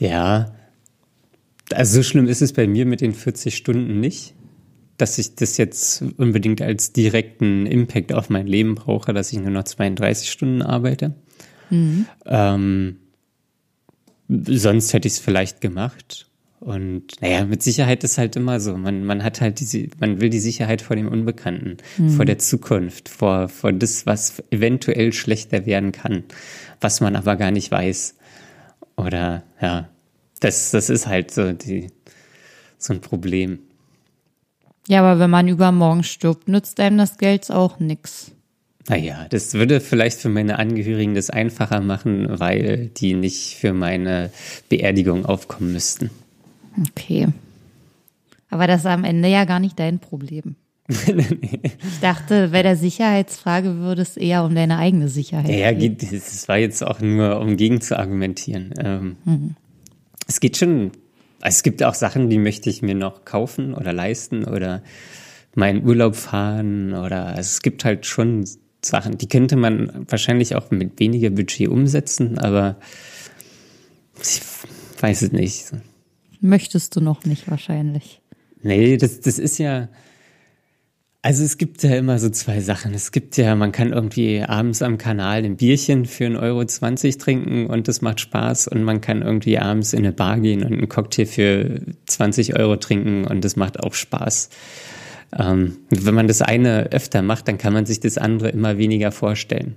Ja, also so schlimm ist es bei mir mit den 40 Stunden nicht, dass ich das jetzt unbedingt als direkten Impact auf mein Leben brauche, dass ich nur noch 32 Stunden arbeite. Ähm, sonst hätte ich es vielleicht gemacht. Und naja, mit Sicherheit ist halt immer so. Man, man hat halt diese, man will die Sicherheit vor dem Unbekannten, vor der Zukunft, vor, vor das, was eventuell schlechter werden kann, was man aber gar nicht weiß. Oder ja, das, das ist halt so die so ein Problem. Ja, aber wenn man übermorgen stirbt, nützt einem das Geld auch nix. Naja, das würde vielleicht für meine Angehörigen das einfacher machen, weil die nicht für meine Beerdigung aufkommen müssten. Okay. Aber das ist am Ende ja gar nicht dein Problem. [laughs] Ich dachte, bei der Sicherheitsfrage würde es eher um deine eigene Sicherheit Ja, ja, gehen. geht, das war jetzt auch nur, um gegen zu argumentieren. Ähm, Es geht schon, es gibt auch Sachen, die möchte ich mir noch kaufen oder leisten oder meinen Urlaub fahren oder also es gibt halt schon Sachen, die könnte man wahrscheinlich auch mit weniger Budget umsetzen, aber ich weiß es nicht. Möchtest du noch nicht wahrscheinlich. Nee, das, das ist ja. Also es gibt ja immer so zwei Sachen. Es gibt ja, man kann irgendwie abends am Kanal ein Bierchen für 1,20 Euro trinken und das macht Spaß. Und man kann irgendwie abends in eine Bar gehen und einen Cocktail für 20 Euro trinken und das macht auch Spaß. Ähm, wenn man das eine öfter macht, dann kann man sich das andere immer weniger vorstellen.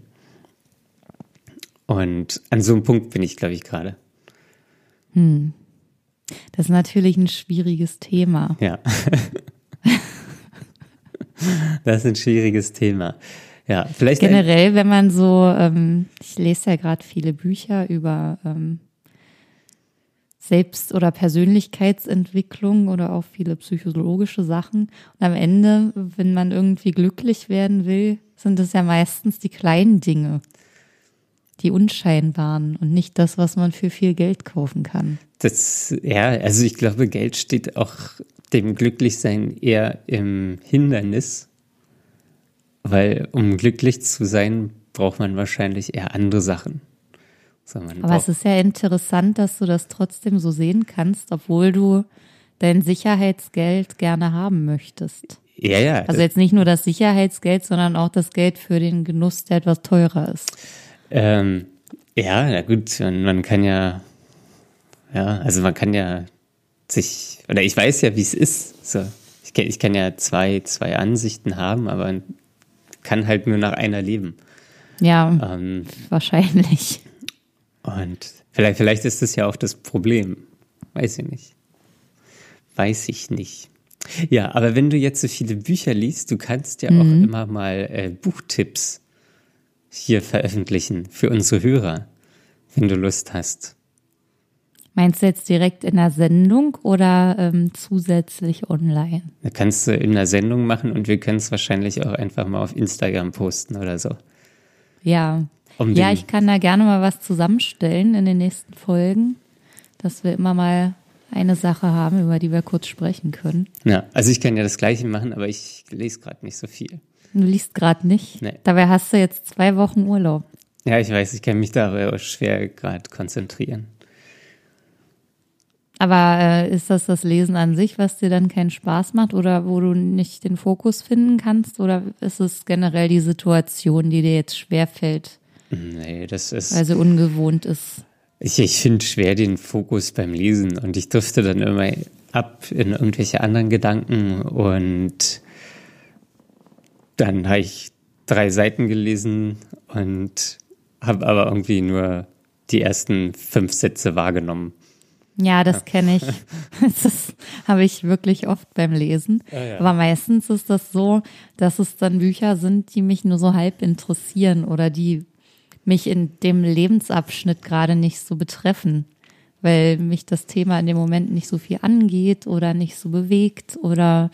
Und an so einem Punkt bin ich, glaube ich, gerade. Das ist natürlich ein schwieriges Thema. Ja. [laughs] [laughs] das ist ein schwieriges Thema. Ja, vielleicht Generell, wenn man so, ähm, ich lese ja gerade viele Bücher über ähm, Selbst- oder Persönlichkeitsentwicklung oder auch viele psychologische Sachen. Und am Ende, wenn man irgendwie glücklich werden will, sind es ja meistens die kleinen Dinge, die unscheinbaren und nicht das, was man für viel Geld kaufen kann. Das, ja, also ich glaube, Geld steht auch dem Glücklichsein eher im Hindernis, weil um glücklich zu sein, braucht man wahrscheinlich eher andere Sachen. Aber es ist ja interessant, dass du das trotzdem so sehen kannst, obwohl du dein Sicherheitsgeld gerne haben möchtest. ja, ja, Also jetzt nicht nur das Sicherheitsgeld, sondern auch das Geld für den Genuss, der etwas teurer ist. ähm, ja, na gut, man, man kann ja, ja, also man kann ja sich, oder ich weiß ja, wie es ist. So, ich, kann- ich kann ja zwei, zwei Ansichten haben, aber kann halt nur nach einer leben. Ja, Ähm, wahrscheinlich. Und vielleicht, vielleicht ist das ja auch das Problem. Weiß ich nicht. Weiß ich nicht. Ja, aber wenn du jetzt so viele Bücher liest, du kannst ja auch immer mal äh, Buchtipps hier veröffentlichen für unsere Hörer, wenn du Lust hast. Meinst du jetzt direkt in der Sendung oder ähm, zusätzlich online? Da kannst du in einer Sendung machen und wir können es wahrscheinlich auch einfach mal auf Instagram posten oder so. Ja. Um ja, ich kann da gerne mal was zusammenstellen in den nächsten Folgen, dass wir immer mal eine Sache haben, über die wir kurz sprechen können. Ja, also ich kann ja das Gleiche machen, aber ich lese gerade nicht so viel. Du liest gerade nicht. Nee. Dabei hast du jetzt zwei Wochen Urlaub. Ja, ich weiß, ich kann mich da aber auch schwer gerade konzentrieren. Aber äh, ist das das Lesen an sich, was dir dann keinen Spaß macht oder wo du nicht den Fokus finden kannst? Oder ist es generell die Situation, die dir jetzt schwerfällt? Nee, das ist. Weil sie ungewohnt ist. Ich, ich finde schwer den Fokus beim Lesen und ich drifte dann immer ab in irgendwelche anderen Gedanken und dann habe ich drei Seiten gelesen und habe aber irgendwie nur die ersten fünf Sätze wahrgenommen. Ja, das kenne ich. [laughs] [laughs] Das habe ich wirklich oft beim Lesen. Ah, ja. Aber meistens ist das so, dass es dann Bücher sind, die mich nur so halb interessieren oder die mich in dem Lebensabschnitt gerade nicht so betreffen, weil mich das Thema in dem Moment nicht so viel angeht oder nicht so bewegt oder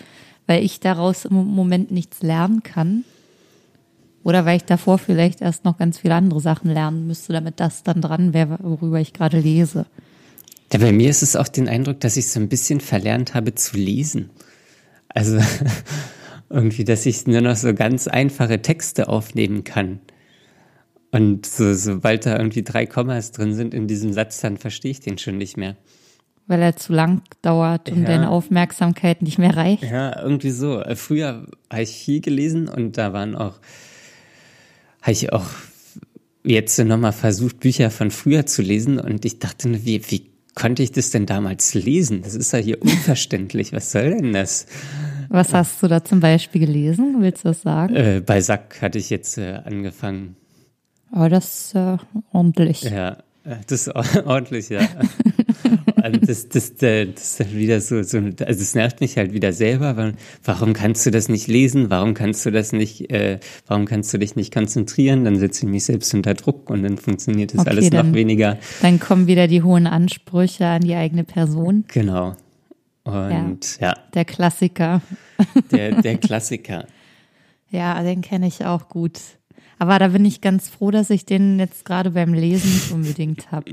weil ich daraus im Moment nichts lernen kann. Oder weil ich davor vielleicht erst noch ganz viele andere Sachen lernen müsste, damit das dann dran wäre, worüber ich gerade lese. Ja, bei mir ist es auch den Eindruck, dass ich so ein bisschen verlernt habe zu lesen. Also [laughs] irgendwie, dass ich nur noch so ganz einfache Texte aufnehmen kann. Und so, sobald da irgendwie drei Kommas drin sind in diesem Satz, dann verstehe ich den schon nicht mehr. Weil er zu lang dauert und Ja. deine Aufmerksamkeit nicht mehr reicht. Ja, irgendwie so. Früher habe ich viel gelesen und da waren auch, habe ich auch jetzt nochmal versucht, Bücher von früher zu lesen und ich dachte, wie, wie konnte ich das denn damals lesen? Das ist ja hier unverständlich. Was soll denn das? Was hast du da zum Beispiel gelesen? Willst du das sagen? Äh, bei Sack hatte ich jetzt äh, angefangen. Aber das ist äh, ordentlich. Ja, äh, das ist or- [laughs] ordentlich, ja. Und das, das, äh, das ist dann wieder so, so, also es nervt mich halt wieder selber, weil, warum kannst du das nicht lesen? Warum kannst du das nicht, äh, warum kannst du dich nicht konzentrieren? Dann setze ich mich selbst unter Druck und dann funktioniert das Okay, alles noch dann- weniger. Dann kommen wieder die hohen Ansprüche an die eigene Person. Genau. Und ja, Der Klassiker. der, der Klassiker. Ja, den kenne ich auch gut. Aber da bin ich ganz froh, dass ich den jetzt gerade beim Lesen nicht unbedingt habe.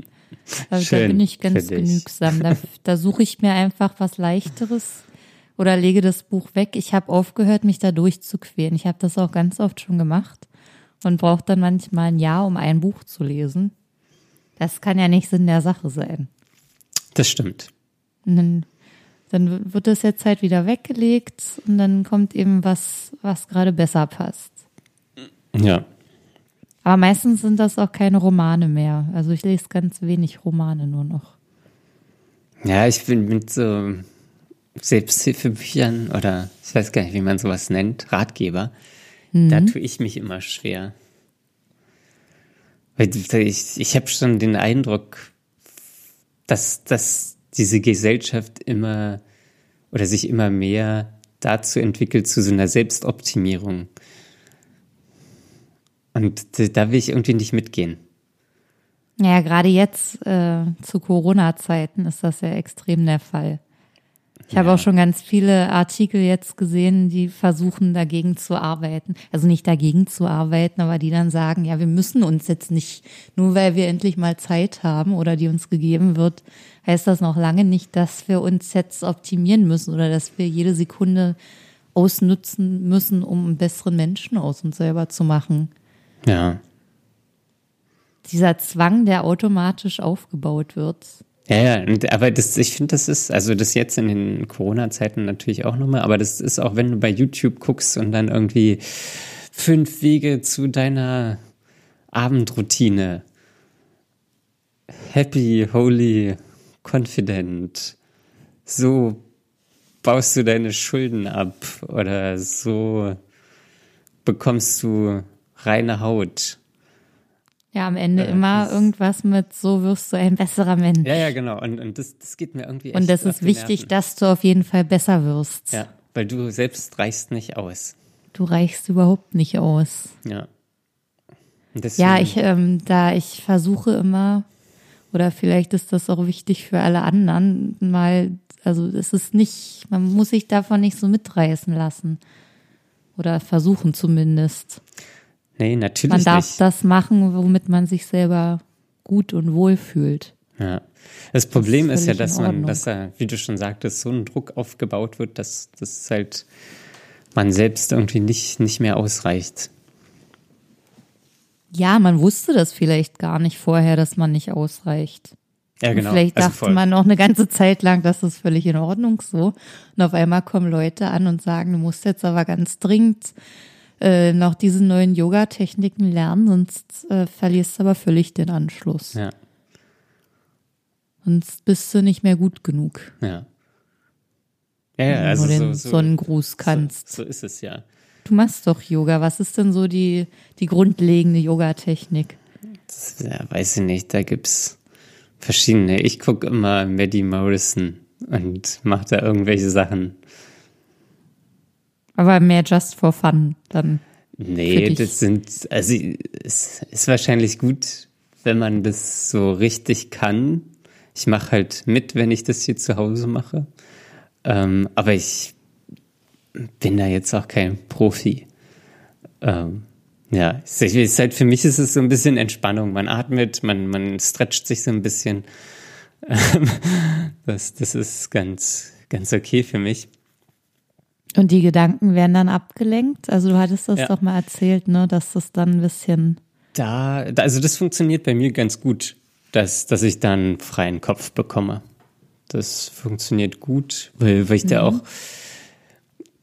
Also da Schön bin ich ganz genügsam. Da, [laughs] da suche ich mir einfach was Leichteres oder lege das Buch weg. Ich habe aufgehört, mich da durchzuquälen. Ich habe das auch ganz oft schon gemacht und brauche dann manchmal ein Jahr, um ein Buch zu lesen. Das kann ja nicht Sinn der Sache sein. Das stimmt. Dann, dann wird das jetzt halt wieder weggelegt und dann kommt eben was, was gerade besser passt. Ja. Aber meistens sind das auch keine Romane mehr. Also ich lese ganz wenig Romane nur noch. Ja, ich bin mit so Selbsthilfebüchern oder ich weiß gar nicht, wie man sowas nennt, Ratgeber, da tue ich mich immer schwer. Weil ich, ich habe schon den Eindruck, dass, dass diese Gesellschaft immer oder sich immer mehr dazu entwickelt, zu so einer Selbstoptimierung. Und da will ich irgendwie nicht mitgehen. Ja, gerade jetzt äh, zu Corona-Zeiten ist das ja extrem der Fall. Ich habe Ja. auch schon ganz viele Artikel jetzt gesehen, die versuchen dagegen zu arbeiten. Also nicht dagegen zu arbeiten, aber die dann sagen, ja, wir müssen uns jetzt nicht, nur weil wir endlich mal Zeit haben oder die uns gegeben wird, heißt das noch lange nicht, dass wir uns jetzt optimieren müssen oder dass wir jede Sekunde ausnutzen müssen, um einen besseren Menschen aus uns selber zu machen. Ja. Dieser Zwang, der automatisch aufgebaut wird. Ja, ja, aber das, ich finde, das ist, also das jetzt in den Corona-Zeiten natürlich auch nochmal, aber das ist auch, wenn du bei YouTube guckst und dann irgendwie fünf Wege zu deiner Abendroutine. Happy, holy, confident. So baust du deine Schulden ab oder so bekommst du reine Haut. Ja, am Ende Äh, immer irgendwas mit, so wirst du ein besserer Mensch. Ja, ja, genau. Und, und das, das geht mir irgendwie echt Und das ist wichtig, Nerven. dass du auf jeden Fall besser wirst. Ja, weil du selbst reichst nicht aus. Du reichst überhaupt nicht aus. Ja. Deswegen, Ja, ich, ähm, da ich versuche immer, oder vielleicht ist das auch wichtig für alle anderen, mal, also es ist nicht, man muss sich davon nicht so mitreißen lassen. Oder versuchen zumindest. Nee, natürlich Man darf nicht. das machen, womit man sich selber gut und wohl fühlt. Ja. Das Problem ist, ja, völlig in dass man, dass da, wie du schon sagtest, so ein Druck aufgebaut wird, dass das halt man selbst irgendwie nicht, nicht mehr ausreicht. Ja, man wusste das vielleicht gar nicht vorher, dass man nicht ausreicht. Ja, genau. Und vielleicht Also dachte voll. man auch eine ganze Zeit lang, das ist völlig in Ordnung so. Und auf einmal kommen Leute an und sagen, du musst jetzt aber ganz dringend äh, noch diese neuen Yoga-Techniken lernen, sonst äh, verlierst du aber völlig den Anschluss. Ja, Sonst bist du nicht mehr gut genug, ja. Ja, ja wenn also du den so, so, Sonnengruß kannst. So, so ist es ja. Du machst doch Yoga. Was ist denn so die, die grundlegende Yoga-Technik? Ja, weiß ich nicht, da gibt's verschiedene. Ich gucke immer Maddie Morrison und mache da irgendwelche Sachen. Aber mehr just for fun dann. Nee, das sind, also es ist wahrscheinlich gut, wenn man das so richtig kann. Ich mache halt mit, wenn ich das hier zu Hause mache. Ähm, aber ich bin da jetzt auch kein Profi. Ähm, ja, es ist halt für mich ist es so ein bisschen Entspannung. Man atmet, man, man stretcht sich so ein bisschen. Ähm, [laughs] das, das ist ganz, ganz okay für mich. Und die Gedanken werden dann abgelenkt. Also du hattest das Ja. doch mal erzählt, ne, dass das dann ein bisschen. Da, also das funktioniert bei mir ganz gut, dass, dass ich dann einen freien Kopf bekomme. Das funktioniert gut, weil, weil ich da auch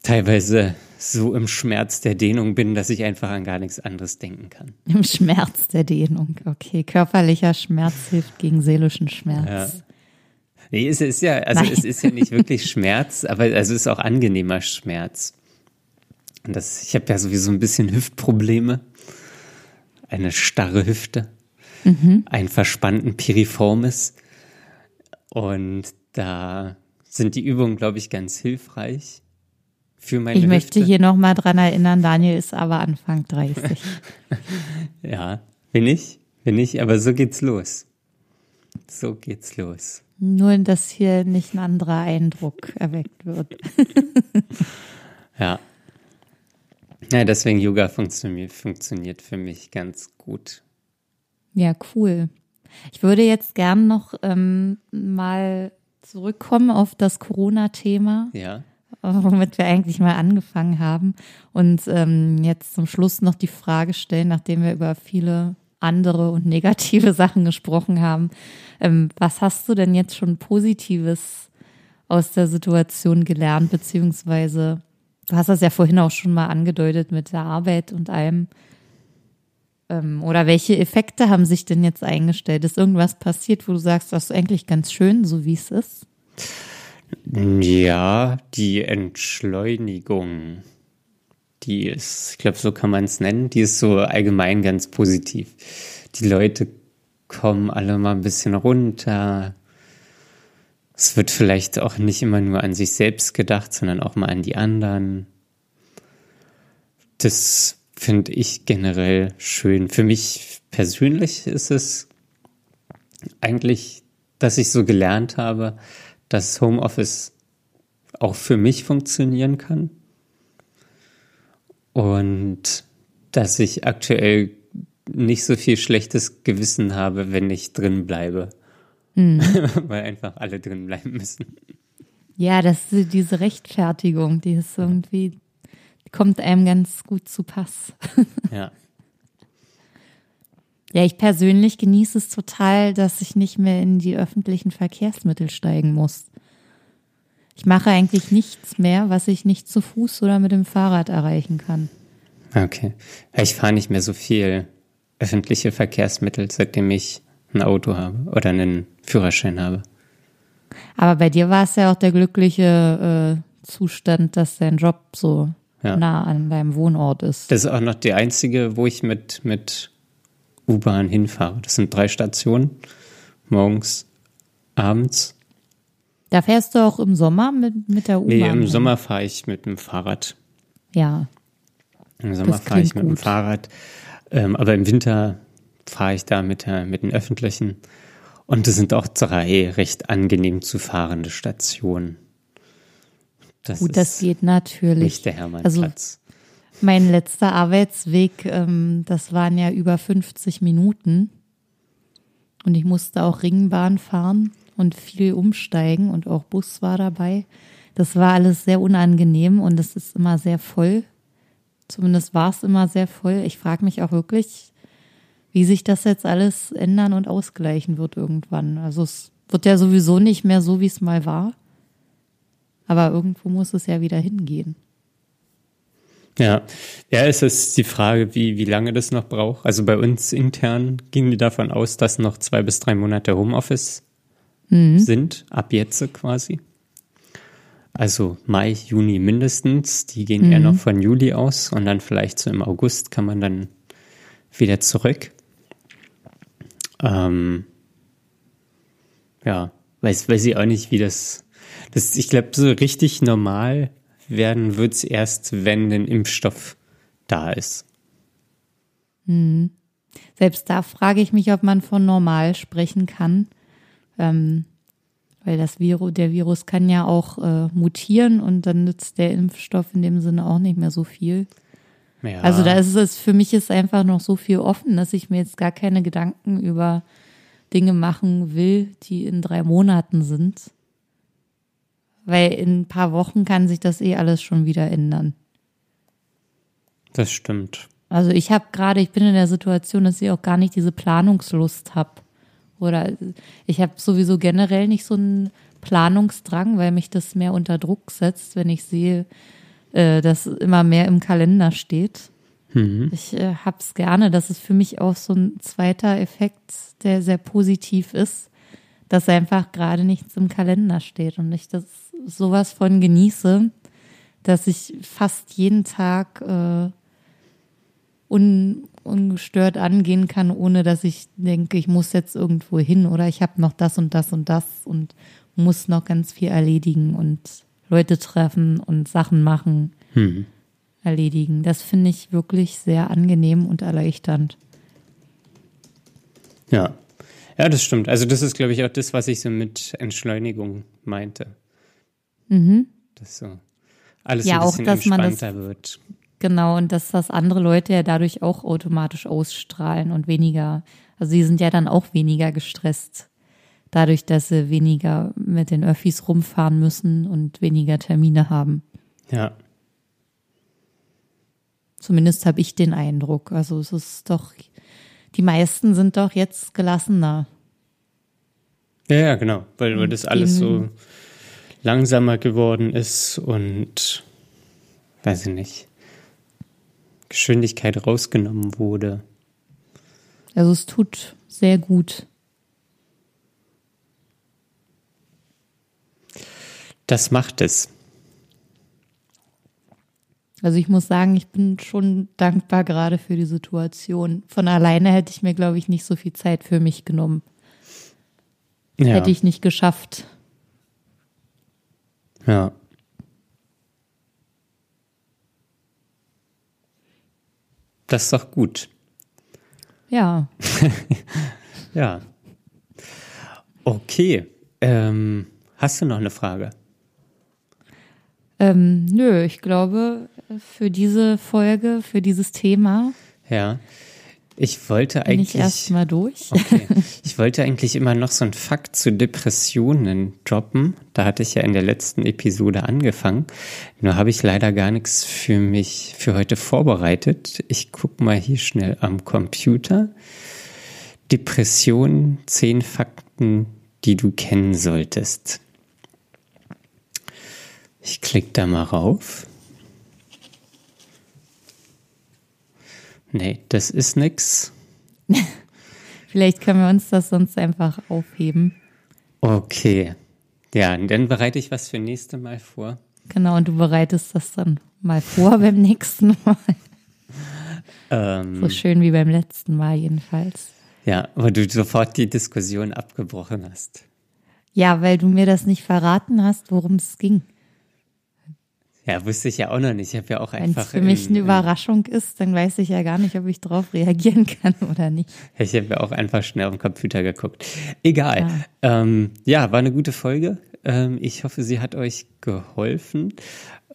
teilweise so im Schmerz der Dehnung bin, dass ich einfach an gar nichts anderes denken kann. Im Schmerz der Dehnung. Okay, körperlicher Schmerz hilft gegen seelischen Schmerz. Ja. Nee, es ist ja, also Nein. es ist ja nicht wirklich Schmerz, aber also es ist auch angenehmer Schmerz. Und das, ich habe ja sowieso ein bisschen Hüftprobleme. Eine starre Hüfte, einen verspannten Piriformis. Und da sind die Übungen, glaube ich, ganz hilfreich für meine Ich möchte Hüfte. hier nochmal dran erinnern, Daniel ist aber Anfang 30. [laughs] Ja, bin ich, bin ich, aber so geht's los. So geht's los. Nur, dass hier nicht ein anderer Eindruck erweckt wird. [laughs] Ja. Ja, deswegen Yoga funktioniert, funktioniert für mich ganz gut. Ja, cool. Ich würde jetzt gern noch ähm, mal zurückkommen auf das Corona-Thema. Ja. womit wir eigentlich mal angefangen haben. Und ähm, jetzt zum Schluss noch die Frage stellen, nachdem wir über viele andere und negative [laughs] Sachen gesprochen haben. Ähm, was hast du denn jetzt schon Positives aus der Situation gelernt, beziehungsweise du hast das ja vorhin auch schon mal angedeutet mit der Arbeit und allem. Ähm, oder welche Effekte haben sich denn jetzt eingestellt? Ist irgendwas passiert, wo du sagst, das ist eigentlich ganz schön, so wie es ist? Ja, die Entschleunigung, die ist, ich glaube, so kann man es nennen, die ist so allgemein ganz positiv. Die Leute kommen alle mal ein bisschen runter. Es wird vielleicht auch nicht immer nur an sich selbst gedacht, sondern auch mal an die anderen. Das finde ich generell schön. Für mich persönlich ist es eigentlich, dass ich so gelernt habe, dass Homeoffice auch für mich funktionieren kann. Und dass ich aktuell nicht so viel schlechtes Gewissen habe, wenn ich drin bleibe. [laughs] Weil einfach alle drin bleiben müssen. Ja, das diese Rechtfertigung, die ist irgendwie, die kommt einem ganz gut zu Pass. [laughs] Ja. Ja, ich persönlich genieße es total, dass ich nicht mehr in die öffentlichen Verkehrsmittel steigen muss. Ich mache eigentlich nichts mehr, was ich nicht zu Fuß oder mit dem Fahrrad erreichen kann. Okay. Ich fahre nicht mehr so viel öffentliche Verkehrsmittel, seitdem ich ein Auto habe oder einen Führerschein habe. Aber bei dir war es ja auch der glückliche äh, Zustand, dass dein Job so Ja. nah an deinem Wohnort ist. Das ist auch noch die einzige, wo ich mit, mit U-Bahn hinfahre. Das sind drei Stationen. Morgens, abends. Da fährst du auch im Sommer mit, mit der U-Bahn. Nee, im hin? Sommer fahre ich mit dem Fahrrad. Ja. Im Sommer fahre ich mit dem gut. Fahrrad. Ähm, aber im Winter fahre ich da mit, der, mit den öffentlichen. Und es sind auch drei recht angenehm zu fahrende Stationen. Das Gut, das geht natürlich. nicht der Also Hermannplatz. mein letzter Arbeitsweg, ähm, das waren ja über 50 Minuten. Und ich musste auch Ringbahn fahren und viel umsteigen und auch Bus war dabei. Das war alles sehr unangenehm und es ist immer sehr voll. Zumindest war es immer sehr voll. Ich frage mich auch wirklich, wie sich das jetzt alles ändern und ausgleichen wird irgendwann. Also es wird ja sowieso nicht mehr so, wie es mal war. Aber irgendwo muss es ja wieder hingehen. Ja, ja, es ist die Frage, wie, wie lange das noch braucht. Also bei uns intern gingen die davon aus, dass noch zwei bis drei Monate Homeoffice mhm. sind, ab jetzt quasi. Also Mai, Juni mindestens. Die gehen mhm. eher noch von Juli aus und dann vielleicht so im August kann man dann wieder zurück. Ähm, ja, weiß, weiß ich auch nicht, wie das, das ich glaube, so richtig normal werden wird es erst, wenn ein Impfstoff da ist. Hm. Selbst da frage ich mich, ob man von normal sprechen kann. Ähm, weil das Virus, der Virus kann ja auch äh, mutieren und dann nützt der Impfstoff in dem Sinne auch nicht mehr so viel. Ja. Also da ist es, für mich ist einfach noch so viel offen, dass ich mir jetzt gar keine Gedanken über Dinge machen will, die in drei Monaten sind. Weil in ein paar Wochen kann sich das eh alles schon wieder ändern. Das stimmt. Also ich habe gerade, ich bin in der Situation, dass ich auch gar nicht diese Planungslust habe. Oder ich habe sowieso generell nicht so einen Planungsdrang, weil mich das mehr unter Druck setzt, wenn ich sehe, äh, dass immer mehr im Kalender steht. Mhm. Ich äh, habe es gerne. Das ist für mich auch so ein zweiter Effekt, der sehr positiv ist, dass einfach gerade nichts im Kalender steht und ich das sowas von genieße, dass ich fast jeden Tag äh, un, ungestört angehen kann, ohne dass ich denke, ich muss jetzt irgendwo hin oder ich habe noch das und das und das und muss noch ganz viel erledigen und Leute treffen und Sachen machen, hm. erledigen. Das finde ich wirklich sehr angenehm und erleichternd. Ja. Ja, das stimmt. Also das ist, glaube ich, auch das, was ich so mit Entschleunigung meinte. Mhm. Dass so alles ja, ein bisschen auch, dass entspannter man das, wird. Genau, und dass das andere Leute ja dadurch auch automatisch ausstrahlen und weniger, also sie sind ja dann auch weniger gestresst, dadurch, dass sie weniger mit den Öffis rumfahren müssen und weniger Termine haben. Ja. Zumindest habe ich den Eindruck. Also es ist doch, die meisten sind doch jetzt gelassener. Ja, ja, genau, weil, weil das alles so langsamer geworden ist und weiß ich nicht, Geschwindigkeit rausgenommen wurde. Also es tut sehr gut. Das macht es. Also ich muss sagen, ich bin schon dankbar gerade für die Situation. Von alleine hätte ich mir, glaube ich, nicht so viel Zeit für mich genommen. Ja. Hätte ich nicht geschafft. Ja. Das ist doch gut. Ja. [laughs] ja. Okay. Ähm, hast du noch eine Frage? Ähm, nö, ich glaube, für diese Folge, für dieses Thema. Ja. Ich wollte eigentlich. Bin ich erstmal durch. Okay. [laughs] Ich wollte eigentlich immer noch so ein Fakt zu Depressionen droppen. Da hatte ich ja in der letzten Episode angefangen. Nur habe ich leider gar nichts für mich für heute vorbereitet. Ich gucke mal hier schnell am Computer. Depression, zehn Fakten, die du kennen solltest. Ich klicke da mal rauf. Nee, das ist nix. [laughs] Vielleicht können wir uns das sonst einfach aufheben. Okay. Ja, dann bereite ich was für nächste Mal vor. Genau, und du bereitest das dann mal vor beim [laughs] nächsten Mal. Ähm, so schön wie beim letzten Mal jedenfalls. Ja, aber du sofort die Diskussion abgebrochen hast. Ja, weil du mir das nicht verraten hast, worum es ging. Ja, wusste ich ja auch noch nicht. Ich habe ja auch einfach. Wenn es für mich eine Überraschung ist, dann weiß ich ja gar nicht, ob ich darauf reagieren [laughs] kann oder nicht. Ich habe ja auch einfach schnell auf den Computer geguckt. Egal. Ja, ähm, ja war eine gute Folge. Ähm, ich hoffe, sie hat euch geholfen.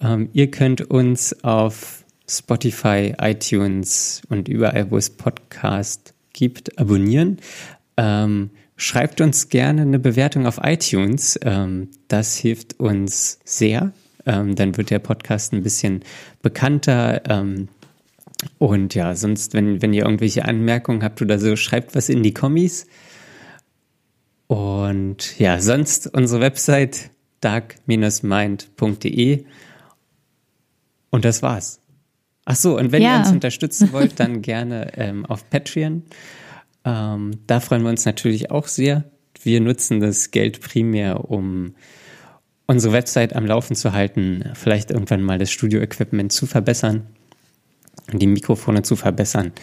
Ähm, ihr könnt uns auf Spotify, iTunes und überall, wo es Podcast gibt, abonnieren. Ähm, schreibt uns gerne eine Bewertung auf iTunes. Ähm, das hilft uns sehr ähm, dann wird der Podcast ein bisschen bekannter. Ähm, Und ja, sonst, wenn, wenn ihr irgendwelche Anmerkungen habt oder so, schreibt was in die Kommis. Und ja, sonst unsere Website dark-mind.de. Und das war's. Ach so, und wenn ja. ihr uns unterstützen wollt, [laughs] dann gerne ähm, auf Patreon. Ähm, da freuen wir uns natürlich auch sehr. Wir nutzen das Geld primär, um unsere Website am Laufen zu halten, vielleicht irgendwann mal das Studio-Equipment zu verbessern, die Mikrofone zu verbessern,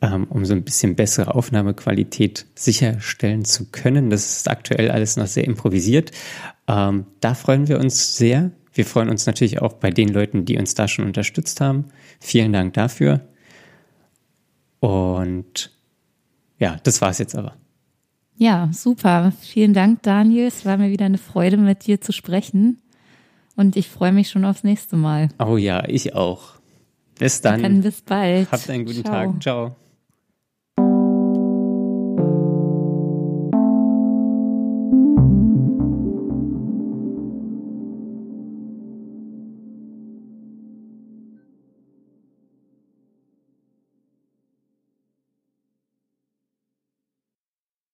ähm, um so ein bisschen bessere Aufnahmequalität sicherstellen zu können. Das ist aktuell alles noch sehr improvisiert. Ähm, da freuen wir uns sehr. Wir freuen uns natürlich auch bei den Leuten, die uns da schon unterstützt haben. Vielen Dank dafür. Und ja, das war's jetzt aber. Ja, super. Vielen Dank, Daniel. Es war mir wieder eine Freude, mit dir zu sprechen. Und ich freue mich schon aufs nächste Mal. Oh ja, ich auch. Bis dann. dann bis bald. Habt einen guten Ciao. Tag. Ciao.